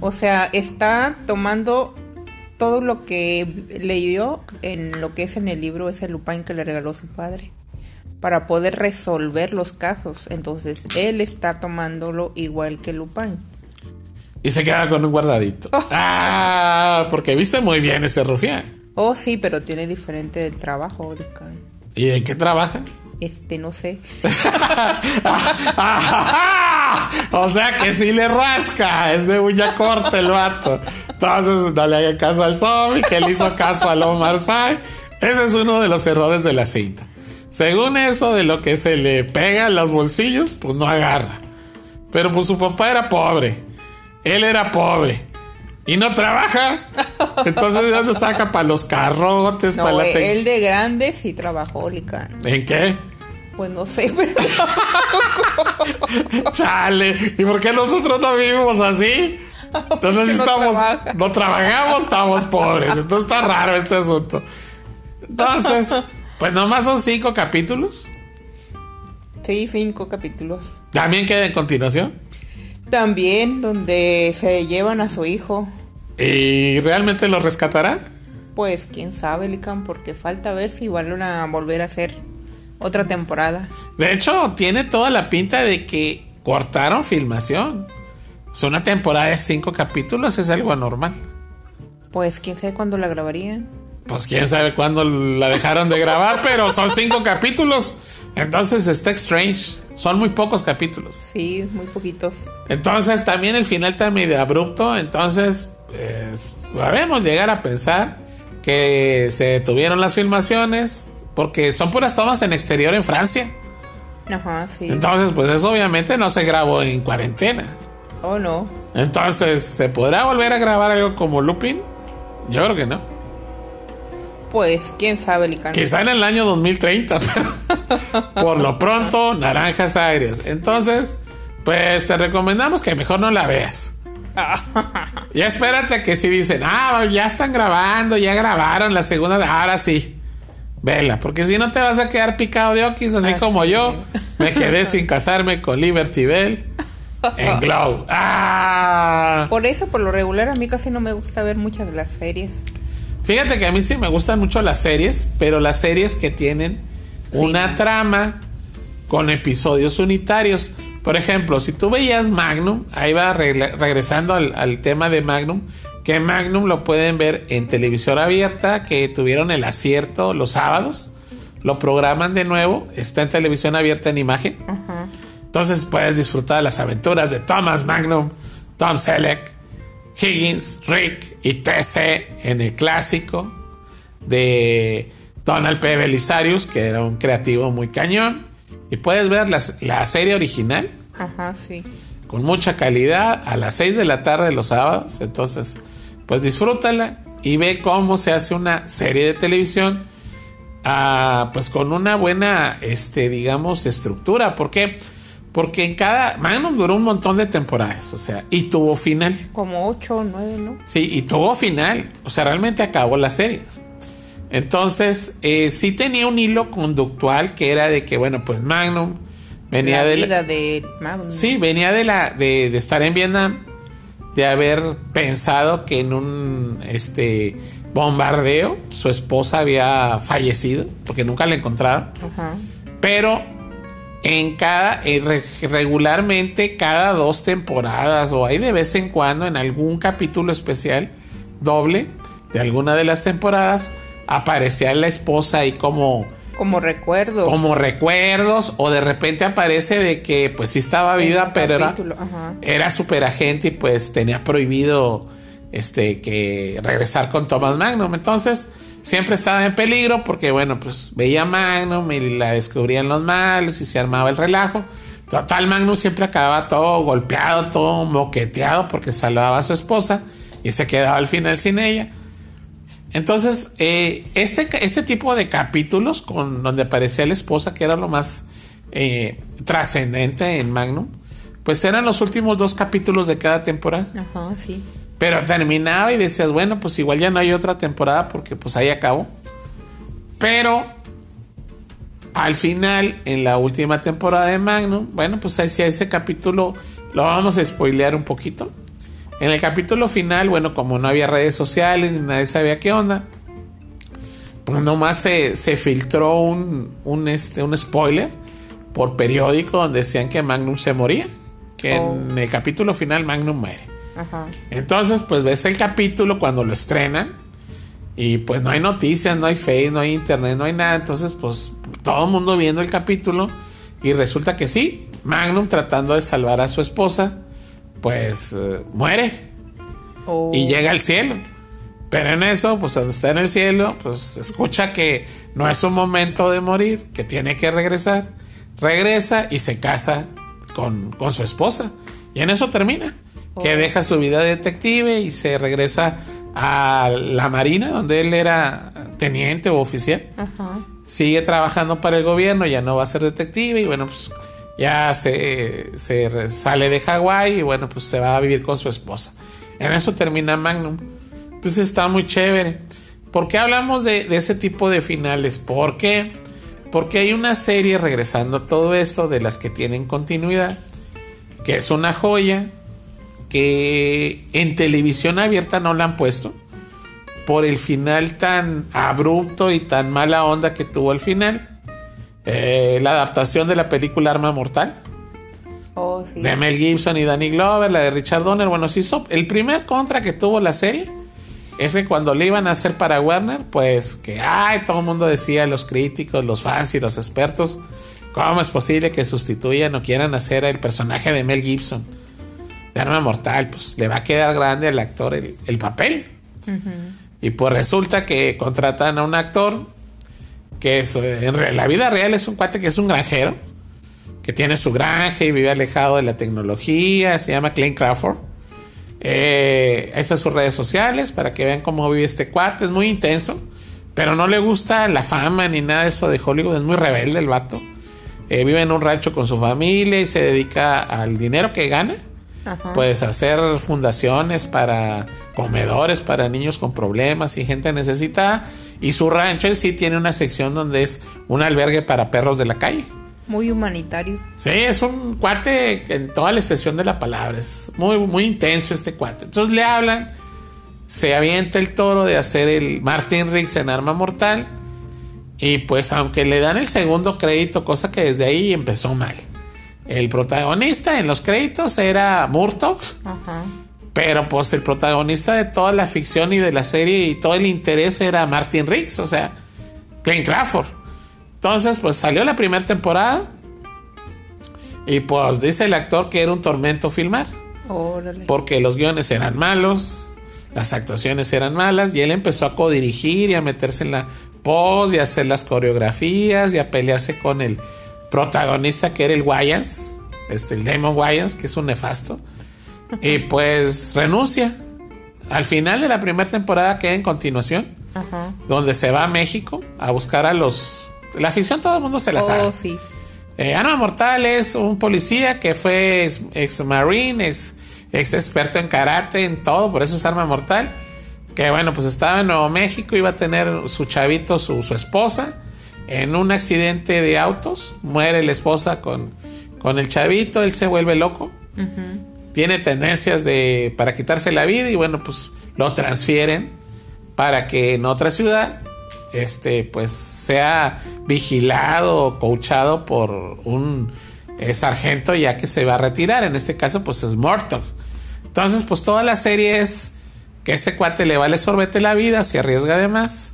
O sea, está tomando todo lo que leyó en lo que es en el libro ese Lupin que le regaló su padre para poder resolver los casos. Entonces, él está tomándolo igual que Lupin. Y se queda con un guardadito. Ah, porque viste muy bien ese rufián. Oh, sí, pero tiene diferente del trabajo, Lican. ¿Y en qué trabaja? Este, no sé. o sea que sí le rasca, es de uña corta el vato. Entonces no le hagan caso al zombie, que le hizo caso al Omar Sy. Ese es uno de los errores de la cinta. Según esto de lo que se le pega en los bolsillos, pues no agarra. Pero pues su papá era pobre. Él era pobre. Y no trabaja. Entonces ¿de dónde saca para los carrotes, para No, la te- él de grande sí trabajó, Lican. ¿En qué? Pues no sé, pero Chale, ¿y por qué nosotros no vivimos así? Entonces no estamos, trabaja. no trabajamos, estamos pobres. Entonces está raro este asunto. Entonces, pues nomás son cinco capítulos. sí, cinco capítulos. También queda en continuación. También donde se llevan a su hijo. ¿Y realmente lo rescatará? Pues quién sabe, Lican, porque falta ver si van a volver a hacer otra temporada. De hecho, tiene toda la pinta de que cortaron filmación. O sea, una temporada de cinco capítulos es algo anormal. Pues quién sabe cuándo la grabarían. Pues quién sabe cuándo la dejaron de grabar, pero son cinco capítulos. Entonces está strange. Son muy pocos capítulos. Sí, muy poquitos. Entonces también el final está medio abrupto. Entonces, pues, podemos llegar a pensar que se detuvieron las filmaciones. Porque son puras tomas en exterior en Francia. Ajá, sí. Entonces, pues eso obviamente no se grabó en cuarentena. Oh, no. Entonces, ¿se podrá volver a grabar algo como Lupin? Yo creo que no. Pues quién sabe, Lican. Quizá en el año 2030, pero por lo pronto, naranjas aéreas. Entonces, pues te recomendamos que mejor no la veas. Ya espérate a que si dicen, ah, ya están grabando, ya grabaron la segunda, ahora sí. Vela, porque si no te vas a quedar picado de oquis, así Así como yo. Me quedé sin casarme con Liberty Bell. en Glow. ¡Ah! Por eso, por lo regular, a mí casi no me gusta ver muchas de las series. Fíjate que a mí sí me gustan mucho las series, pero las series que tienen una trama con episodios unitarios. Por ejemplo, si tú veías Magnum, ahí va regresando al, al, tema de Magnum, que Magnum lo pueden ver en televisión abierta, que tuvieron el acierto los sábados, lo programan de nuevo, está en televisión abierta en imagen. Entonces puedes disfrutar de las aventuras de Thomas Magnum, Tom Selleck, Higgins, Rick y TC en el clásico de Donald P. Belisarius, que era un creativo muy cañón. Y puedes ver la, serie original. Ajá, sí. Con mucha calidad a las 6 de la tarde los sábados. Entonces, pues disfrútala y ve cómo se hace una serie de televisión. Ah, pues con una buena, este, digamos, estructura. ¿Por qué? Porque en cada. Magnum duró un montón de temporadas, o sea, y tuvo final. Como 8 o 9, ¿no? Sí, y tuvo final. O sea, realmente acabó la serie. Entonces, eh, sí tenía un hilo conductual que era de que, bueno, pues Magnum venía de. La vida de Magnum. Sí, venía de, la, de, de, estar en Vietnam, de haber pensado que en un este bombardeo su esposa había fallecido, porque nunca la encontraron. Ajá. Pero en cada, regularmente cada dos temporadas o hay de vez en cuando en algún capítulo especial doble de alguna de las temporadas aparecía la esposa ahí como como recuerdos. como recuerdos o de repente aparece de que pues sí estaba viva pero era, era super agente y pues tenía prohibido este que regresar con Thomas Magnum. Entonces siempre estaba en peligro porque, bueno, pues veía Magnum y la descubrían los malos y se armaba el relajo. Total, Magnum siempre acababa todo golpeado, todo moqueteado porque salvaba a su esposa y se quedaba al final sin ella. Entonces, eh, este, este tipo de capítulos con donde aparecía la esposa, que era lo más eh, trascendente en Magnum, pues eran los últimos dos capítulos de cada temporada. Ajá, sí. Pero terminaba y decías, bueno, pues igual ya no hay otra temporada porque pues ahí acabó. Pero al final, en la última temporada de Magnum, bueno, pues ahí sí, ese capítulo lo vamos a spoilear un poquito. En el capítulo final, bueno, como no había redes sociales ni nadie sabía qué onda, pues nomás se, se filtró un, un, este, un spoiler por periódico donde decían que Magnum se moría. Que en oh. el capítulo final Magnum muere. Entonces, pues ves el capítulo cuando lo estrenan y pues no hay noticias, no hay Facebook, no hay internet, no hay nada. Entonces, pues todo el mundo viendo el capítulo y resulta que sí, Magnum tratando de salvar a su esposa, pues eh, muere oh. y llega al cielo. Pero en eso, pues cuando está en el cielo, pues escucha que no es un momento de morir, que tiene que regresar. Regresa y se casa con, con su esposa. Y en eso termina que deja su vida de detective y se regresa a la Marina, donde él era teniente o oficial. Sigue trabajando para el gobierno, ya no va a ser detective y bueno, pues ya se, sale de Hawái y bueno, pues se va a vivir con su esposa. En eso termina Magnum. Entonces está muy chévere. ¿Por qué hablamos de, de ese tipo de finales? ¿Por qué? Porque hay una serie, regresando a todo esto, de las que tienen continuidad, que es una joya, que en televisión abierta no la han puesto por el final tan abrupto y tan mala onda que tuvo al final. Eh, la adaptación de la película Arma Mortal. Oh, de Mel Gibson y Danny Glover, la de Richard Donner. Bueno, sí, el primer contra que tuvo la serie es que cuando le iban a hacer para Warner, pues que ay, todo el mundo decía, los críticos, los fans y los expertos, ¿cómo es posible que sustituyan o quieran hacer el personaje de Mel Gibson? Arma mortal, pues le va a quedar grande al actor el, papel. Y pues resulta que contratan a un actor que es, en la vida real es un cuate que es un granjero, que tiene su granja y vive alejado de la tecnología, se llama Clint Crawford. Eh, estas sus redes sociales para que vean cómo vive este cuate, es muy intenso, pero no le gusta la fama ni nada de eso de Hollywood, es muy rebelde el vato. Eh, vive en un rancho con su familia y se dedica al dinero que gana pues hacer fundaciones para comedores para niños con problemas y gente necesitada. Y su rancho en sí tiene una sección donde es un albergue para perros de la calle. Muy humanitario. Sí, es un cuate en toda la extensión de la palabra. Es muy, muy intenso este cuate. Entonces le hablan, se avienta el toro de hacer el Martin Riggs en Arma Mortal. Y pues aunque le dan el segundo crédito, cosa que desde ahí empezó mal. El protagonista en los créditos era Murtaugh. Ajá. Pero pues el protagonista de toda la ficción y de la serie y todo el interés era Martin Riggs, o sea, Clint Crawford. Entonces, pues salió la primera temporada y pues dice el actor que era un tormento filmar, Órale. porque los guiones eran malos, las actuaciones eran malas y él empezó a codirigir y a meterse en la post y a hacer las coreografías y a pelearse con el protagonista que era el Wayans, este, el Damon Wayans, que es un nefasto. Y pues renuncia. Al final de la primera temporada queda en continuación, Ajá. donde se va a México a buscar a los... La afición todo el mundo se la sabe. Oh, sí. Eh, Arma Mortal es un policía que fue ex, ex marine, ex, ex experto en karate, en todo, por eso es Arma Mortal. Que bueno, pues estaba en Nuevo México, iba a tener su chavito, su, su esposa, en un accidente de autos. Muere la esposa con, con el chavito, él se vuelve loco. Tiene tendencias de para quitarse la vida y bueno, pues lo transfieren para que en otra ciudad este pues sea vigilado o coachado por un eh, sargento ya que se va a retirar en este caso pues es Murtaugh entonces pues toda la serie es que este cuate le vale sorbete la vida se arriesga de más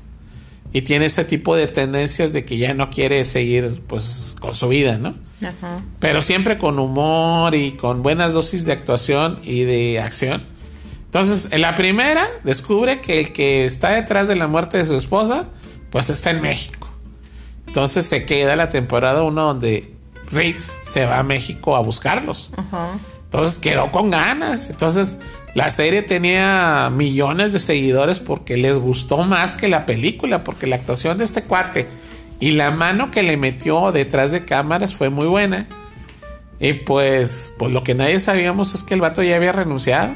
y tiene ese tipo de tendencias de que ya no quiere seguir pues con su vida no Ajá. pero siempre con humor y con buenas dosis de actuación y de acción. Entonces, en la primera descubre que el que está detrás de la muerte de su esposa, pues está en México. Entonces se queda la temporada 1 donde Riggs se va a México a buscarlos. Ajá. Entonces quedó con ganas. Entonces la serie tenía millones de seguidores porque les gustó más que la película, porque la actuación de este cuate y la mano que le metió detrás de cámaras fue muy buena. Y pues, pues lo que nadie sabíamos es que el vato ya había renunciado.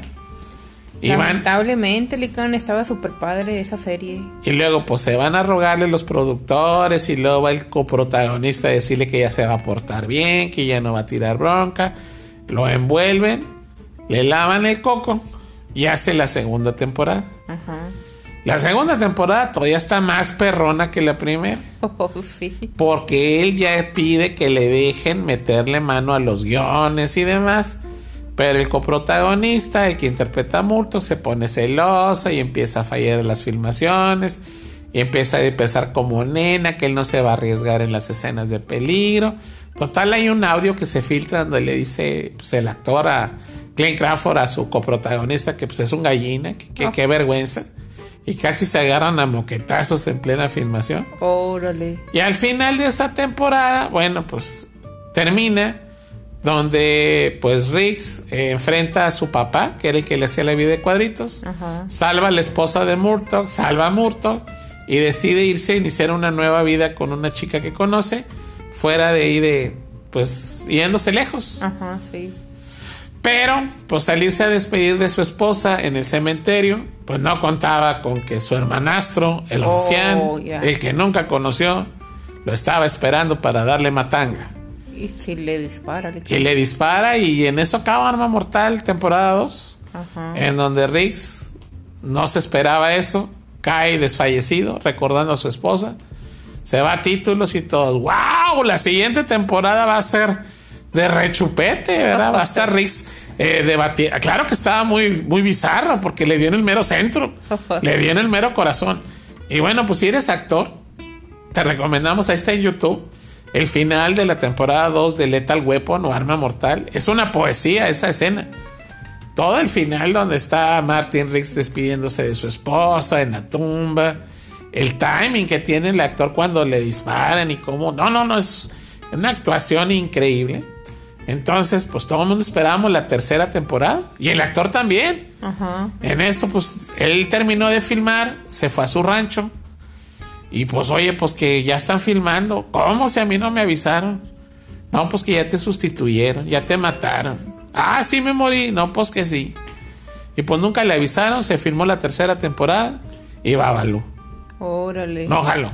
Lamentablemente, Licón estaba súper padre esa serie. y luego pues se van a rogarle los productores y luego va el coprotagonista a decirle que ya se va a portar bien, que ya no va a tirar bronca. Lo envuelven, le lavan el coco y hace la segunda temporada. Ajá. La segunda temporada todavía está más perrona que la primera. Oh, sí. Porque él ya pide que le dejen meterle mano a los guiones y demás. Pero el coprotagonista, el que interpreta a Murtaugh, se pone celoso y empieza a fallar las filmaciones. Y empieza a empezar como nena, que él no se va a arriesgar en las escenas de peligro. Total, hay un audio que se filtra donde le dice pues, el actor a Clint Crawford a su coprotagonista que pues es un gallina, que, que- Ah. qué vergüenza. Y casi se agarran a moquetazos en plena filmación. Órale. Y al final de esa temporada, bueno, pues termina donde pues Riggs eh, enfrenta a su papá, que era el que le hacía la vida de cuadritos, Ajá. salva a la esposa de Murtaugh, salva a Murtaugh y decide irse a iniciar una nueva vida con una chica que conoce, fuera de ahí de, pues, yéndose lejos. Ajá, sí. Pero, pues salirse a despedir de su esposa en el cementerio, pues no contaba con que su hermanastro, el Oh, rufián, ya. el que nunca conoció, lo estaba esperando para darle matanga. Y si le dispara, Licón. Y le dispara y en eso acaba Arma Mortal, temporada 2, Ajá. en donde Riggs no se esperaba eso, cae desfallecido, recordando a su esposa, se va a títulos y todos, wow, la siguiente temporada va a ser de rechupete, ¿verdad? Va a estar Riggs eh. Claro que estaba muy, muy bizarro porque le dio en el mero centro, le dio en el mero corazón. Y bueno, pues si eres actor, te recomendamos, ahí está en YouTube, el final de la temporada 2 de Lethal Weapon o Arma Mortal. Es una poesía esa escena. Todo el final donde está Martin Riggs despidiéndose de su esposa en la tumba. El timing que tiene el actor cuando le disparan y cómo... No, no, no, es una actuación increíble. Entonces, pues todo el mundo esperábamos la tercera temporada. Y el actor también. Ajá. En eso, pues él terminó de filmar, se fue a su rancho. Y pues, oye, pues que ya están filmando. ¿Cómo si a mí no me avisaron? No, pues que ya te sustituyeron, ya te mataron. Ah, sí me morí. No, pues que sí. Y pues nunca le avisaron, se filmó la tercera temporada y Babalu. Órale. No jaló.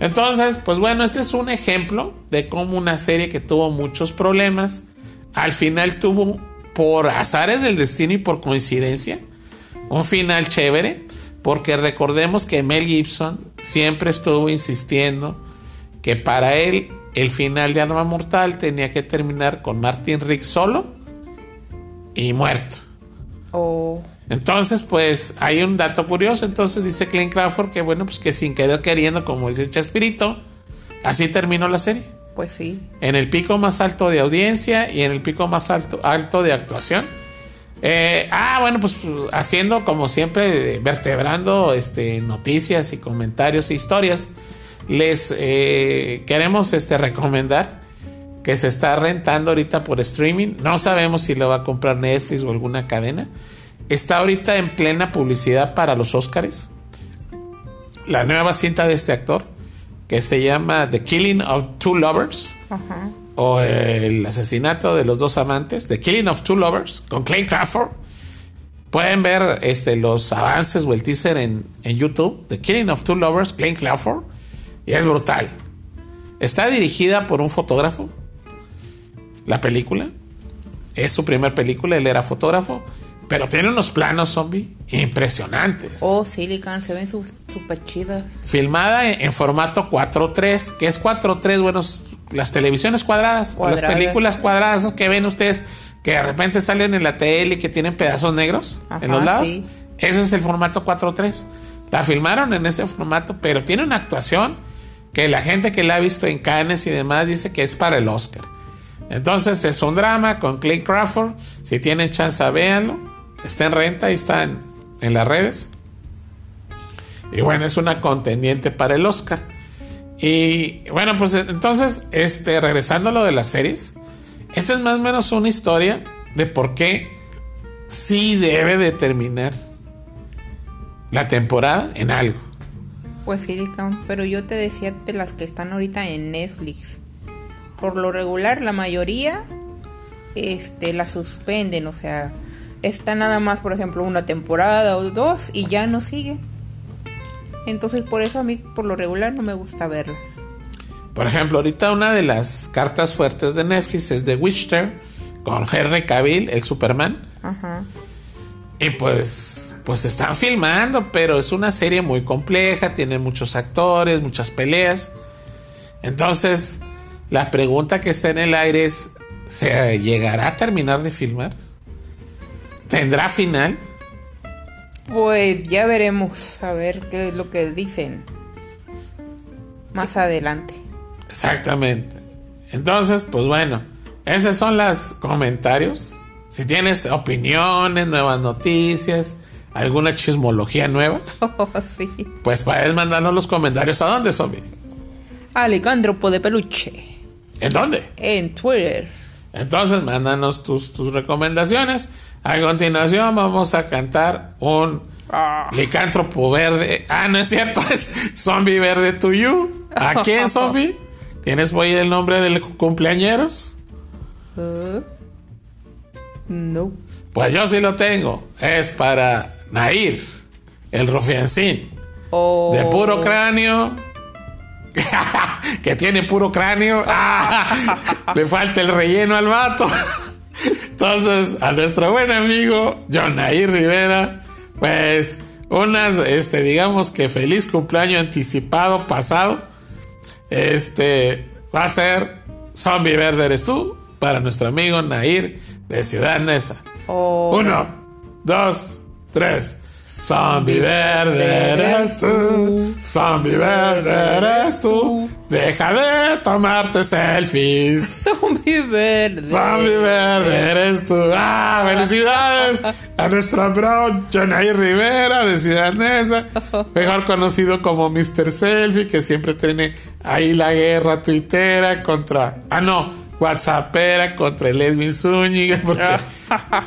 Entonces, pues bueno, este es un ejemplo de cómo una serie que tuvo muchos problemas, al final tuvo, por azares del destino y por coincidencia, un final chévere, porque recordemos que Mel Gibson siempre estuvo insistiendo que para él el final de Arma Mortal tenía que terminar con Martin Rick solo y muerto. Oh. Entonces, pues hay un dato curioso. Entonces dice Clint Crawford que, bueno, pues que sin querer queriendo, como dice Chespirito, así terminó la serie. Pues sí. En el pico más alto de audiencia y en el pico más alto, alto de actuación. Eh, ah, bueno, pues haciendo como siempre, vertebrando este, noticias y comentarios e historias, les eh, queremos este, recomendar que se está rentando ahorita por streaming. No sabemos si lo va a comprar Netflix o alguna cadena. Está ahorita en plena publicidad para los Oscars. La nueva cinta de este actor, que se llama The Killing of Two Lovers. O el asesinato de los dos amantes. The Killing of Two Lovers. Con Clay Crawford. Pueden ver este, los avances o el teaser en, en YouTube. The Killing of Two Lovers, Clay Crawford. Y es brutal. Está dirigida por un fotógrafo. La película. Es su primer película. Él era fotógrafo. Pero tiene unos planos zombie impresionantes. Oh, Silicon, se ven súper chidas. Filmada en, formato 4.3, que es 4.3, bueno, las televisiones cuadradas, o las películas cuadradas que ven ustedes, que de repente salen en la tele y que tienen pedazos negros en los lados. Ese es el formato 4.3. La filmaron en ese formato, pero tiene una actuación que la gente que la ha visto en Cannes y demás dice que es para el Oscar. Entonces es un drama con Clay Crawford. Si tienen chance, véanlo. Está en renta y está en, las redes. Y bueno, es una contendiente para el Oscar. Y bueno, pues entonces, este, regresando a lo de las series, esta es más o menos una historia de por qué sí debe determinar la temporada en algo. Pues sí, pero yo te decía de las que están ahorita en Netflix. Por lo regular, la mayoría este, la suspenden, o sea, está nada más, por ejemplo, una temporada o dos y ya no sigue. Entonces por eso a mí por lo regular no me gusta verlas. Por ejemplo, ahorita una de las cartas fuertes de Netflix es The Witcher con Henry Cavill, el Superman. Ajá. Y pues, pues están filmando, pero es una serie muy compleja, tiene muchos actores, muchas peleas. Entonces, la pregunta que está en el aire es, ¿se llegará a terminar de filmar? ¿Tendrá final? Pues ya veremos a ver qué es lo que dicen más adelante. Exactamente. Entonces, pues bueno, esos son los comentarios. Si tienes opiniones, nuevas noticias, alguna chismología nueva, oh, sí. pues puedes mandarnos los comentarios. ¿A dónde, Zombie? Alicandropo de Peluche. ¿En dónde? En Twitter. Entonces, mándanos tus, tus recomendaciones. A continuación vamos a cantar un ah. licántropo verde. Ah, no es cierto, es zombie verde to you. ¿A quién zombie? ¿Tienes por ahí el nombre del cumpleañeros? Uh, no. Pues yo sí lo tengo. Es para Nair, el rufiancín. Oh. De puro cráneo. que tiene puro cráneo. le falta el relleno al vato. Entonces, a nuestro buen amigo Jonaí Rivera, pues unas, este, digamos que feliz cumpleaños anticipado, pasado. Este va a ser Zombie Verde eres tú para nuestro amigo Nair de Ciudad Neza. Oh. Uno, dos, tres. Zombie verde eres tú, zombie verde eres tú. Deja de tomarte selfies. Zombie verde. Zombie verde eres tú. Ah, felicidades a nuestro bro Jonay Rivera de Ciudad Neza, mejor conocido como Mr. Selfie, que siempre tiene ahí la guerra tuitera contra. Ah, no whatsappera contra el Edwin Zúñiga porque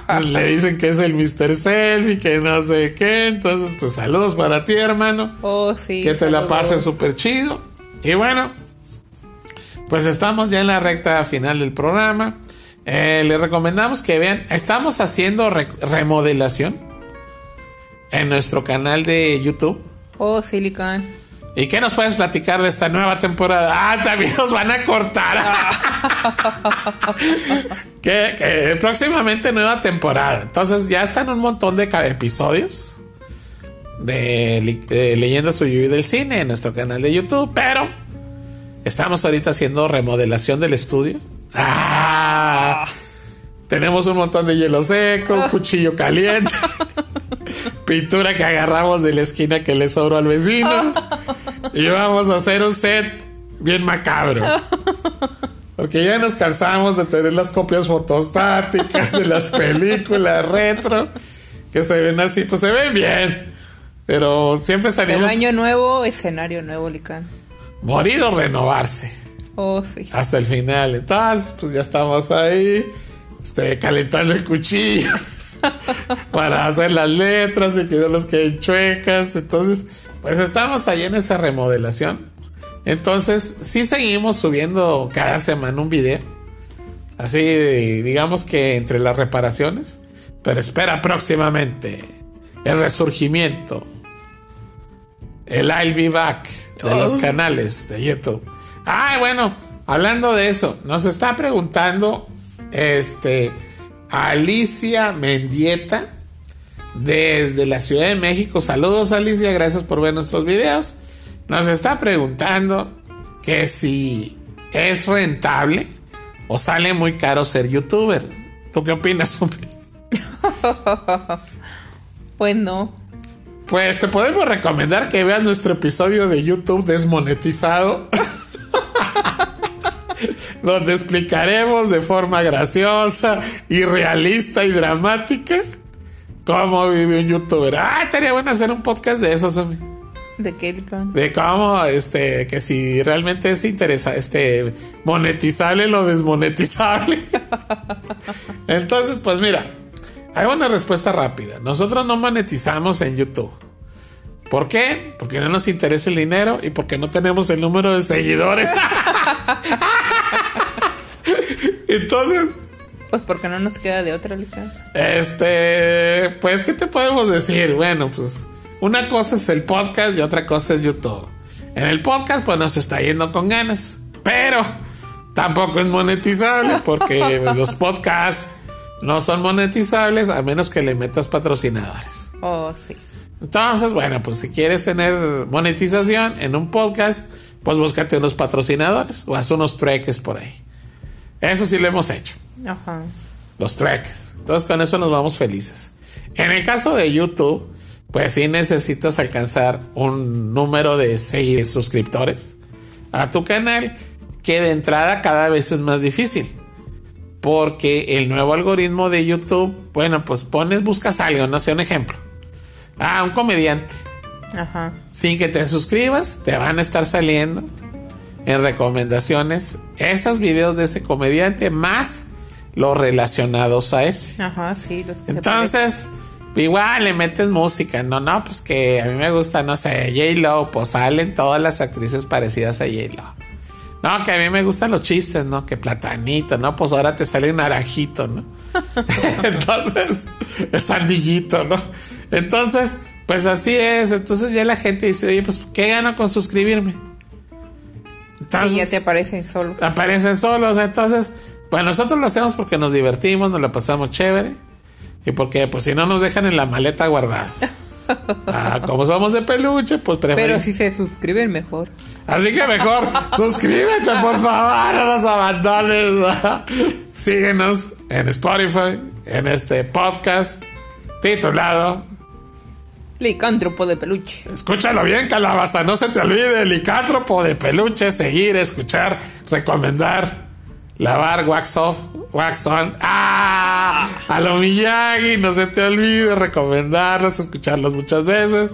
pues, le dicen que es el Mr. Selfie, que no sé qué. Entonces, pues saludos para ti, hermano. Oh, sí. Que te la pases súper chido. Y bueno, pues estamos ya en la recta final del programa. Eh, les recomendamos que vean, estamos haciendo remodelación en nuestro canal de YouTube. Oh, Silicon. ¿Y qué nos puedes platicar de esta nueva temporada? Ah, también nos van a cortar. que, próximamente nueva temporada. Entonces ya están un montón de episodios de, de Leyendas Uyuy del Cine en nuestro canal de YouTube. Pero estamos ahorita haciendo remodelación del estudio. Ah, tenemos un montón de hielo seco, cuchillo caliente, pintura que agarramos de la esquina que le sobró al vecino. Y vamos a hacer un set bien macabro. Porque ya nos cansamos de tener las copias fotostáticas de las películas retro que se ven así, pues se ven bien. Pero siempre salimos. Un año nuevo, escenario nuevo, Licán. Morir o renovarse. Oh, sí. Hasta el final. Entonces, pues ya estamos ahí, este, calentando el cuchillo para hacer las letras y que no los queden chuecas. Entonces, pues estamos ahí en esa remodelación. Entonces, sí seguimos subiendo cada semana un video. Así, digamos que entre las reparaciones. Pero espera próximamente el resurgimiento. El I'll be back de los canales de YouTube. Ay, bueno, hablando de eso, nos está preguntando este Alicia Mendieta desde la Ciudad de México. Saludos Alicia, gracias por ver nuestros videos. Nos está preguntando que si es rentable o sale muy caro ser youtuber. ¿Tú qué opinas? pues no. Pues te podemos recomendar que veas nuestro episodio de YouTube desmonetizado. donde explicaremos de forma graciosa y realista y dramática cómo vive un youtuber. Ah, estaría bueno hacer un podcast de eso, ¿De qué? De cómo, este, que si realmente es interesa, este, monetizable lo desmonetizable. Entonces, pues mira, hay una respuesta rápida. Nosotros no monetizamos en YouTube. ¿Por qué? Porque no nos interesa el dinero y porque no tenemos el número de seguidores. Entonces. Pues porque no nos queda de otra lista. Este. Pues, ¿qué te podemos decir? Bueno, pues. Una cosa es el podcast y otra cosa es YouTube. En el podcast, pues nos está yendo con ganas. Pero tampoco es monetizable porque los podcasts no son monetizables a menos que le metas patrocinadores. Oh, sí. Entonces, bueno, pues si quieres tener monetización en un podcast, pues búscate unos patrocinadores o haz unos treques por ahí. Eso sí lo hemos hecho. Ajá. Los treques. Entonces con eso nos vamos felices. En el caso de YouTube, pues sí necesitas alcanzar un número de seis suscriptores a tu canal, que de entrada cada vez es más difícil. Porque el nuevo algoritmo de YouTube, bueno, pues pones, buscas algo, no sé, un ejemplo. Ah, un comediante. Ajá. Sin que te suscribas, te van a estar saliendo en recomendaciones esos videos de ese comediante más los relacionados a ese. Ajá, sí, los que Entonces, igual le metes música, no, no, pues que a mí me gusta, no sé, J-Lo, pues salen todas las actrices parecidas a J-Lo. No, que a mí me gustan los chistes, ¿no? Que platanito, ¿no? Pues ahora te sale un naranjito, ¿no? Entonces, es sandillito, ¿no? Entonces, pues así es. Entonces ya la gente dice, oye, pues, ¿qué gano con suscribirme? sí, ya te aparecen solos. Aparecen solos, entonces, pues nosotros lo hacemos porque nos divertimos, nos la pasamos chévere y porque pues si no nos dejan en la maleta guardados. Ah, como somos de peluche, pues preferimos. Pero si se suscriben mejor. Así que mejor, suscríbete por favor, no nos abandones. Síguenos en Spotify, en este podcast titulado Licántropo de peluche. Escúchalo bien, calabaza. No se te olvide, licántropo de peluche. Seguir, escuchar, recomendar, lavar, wax off, wax on. ¡Ah! A lo Miyagi. No se te olvide recomendarlos, escucharlos muchas veces.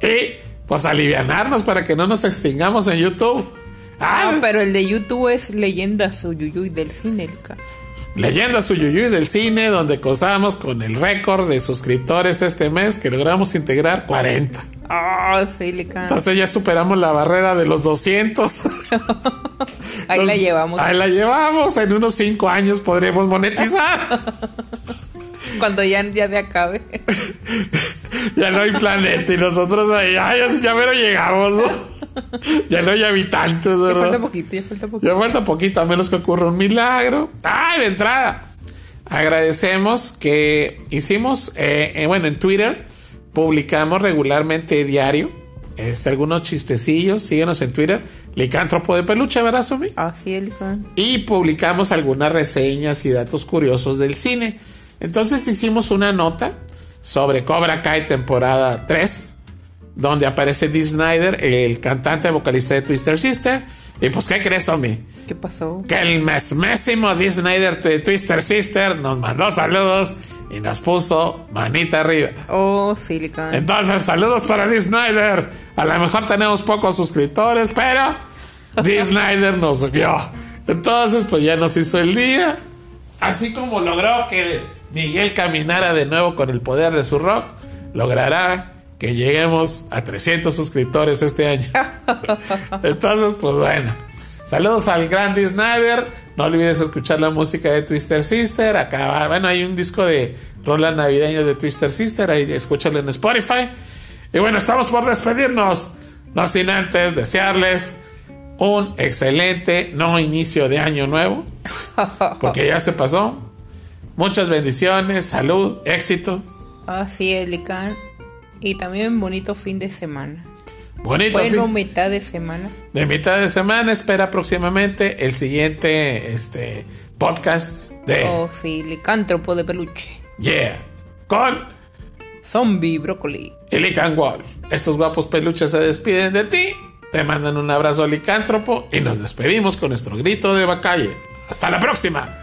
Y pues alivianarnos para que no nos extingamos en YouTube. Ah, pero el de YouTube es Leyenda Suyuyuy del cine, Leyenda Suyuyuy del cine, donde gozamos con el récord de suscriptores este mes que logramos integrar 40. Ah, Entonces ya superamos la barrera de los 200. ahí la llevamos. Ahí la llevamos. En unos 5 años podremos monetizar. Cuando ya, ya de acabe. ya no hay planeta y nosotros ahí, ay, ya, ya llegamos. ya no hay habitantes, Ya ¿verdad? falta poquito, ya falta poquito. Ya falta poquito, a menos que ocurra un milagro. ¡Ay, de entrada! Agradecemos que hicimos, eh, eh, bueno, en Twitter publicamos regularmente diario este, algunos chistecillos. Síguenos en Twitter, Licántropo de Peluche, ¿verdad, Sumi? Así es. Y publicamos algunas reseñas y datos curiosos del cine. Entonces hicimos una nota sobre Cobra Kai temporada 3, donde aparece Dee Snyder, el cantante vocalista de Twister Sister. Y pues, ¿qué crees, Omi? ¿Qué pasó? Que el mesmésimo Dee Snyder de Twister Sister nos mandó saludos y nos puso manita arriba. Oh, sí, Licán. Entonces, saludos para Dee Snyder. A lo mejor tenemos pocos suscriptores, pero Dee Snyder nos vio. Entonces, pues ya nos hizo el día. Así como logró que Miguel caminara de nuevo con el poder de su rock, logrará que lleguemos a 300 suscriptores este año. Entonces, pues bueno. Saludos al gran Snyder. No olvides escuchar la música de Twister Sister. Acá, bueno, hay un disco de rolas navideñas de Twister Sister. Ahí escúchalo en Spotify. Y bueno, estamos por despedirnos. No sin antes desearles un excelente no inicio de año nuevo. Porque ya se pasó. Muchas bendiciones, salud, éxito. Así es, Licán. Y también bonito fin de semana. Bonito Bueno, fin mitad de semana. de mitad de semana. Espera próximamente el siguiente este, podcast de Oh, sí, licántropo de peluche. Yeah con Zombie brócoli. Ilican Wolf. Estos guapos peluches se despiden de ti. Te mandan un abrazo licántropo y nos despedimos con nuestro grito de bacalle. Hasta la próxima.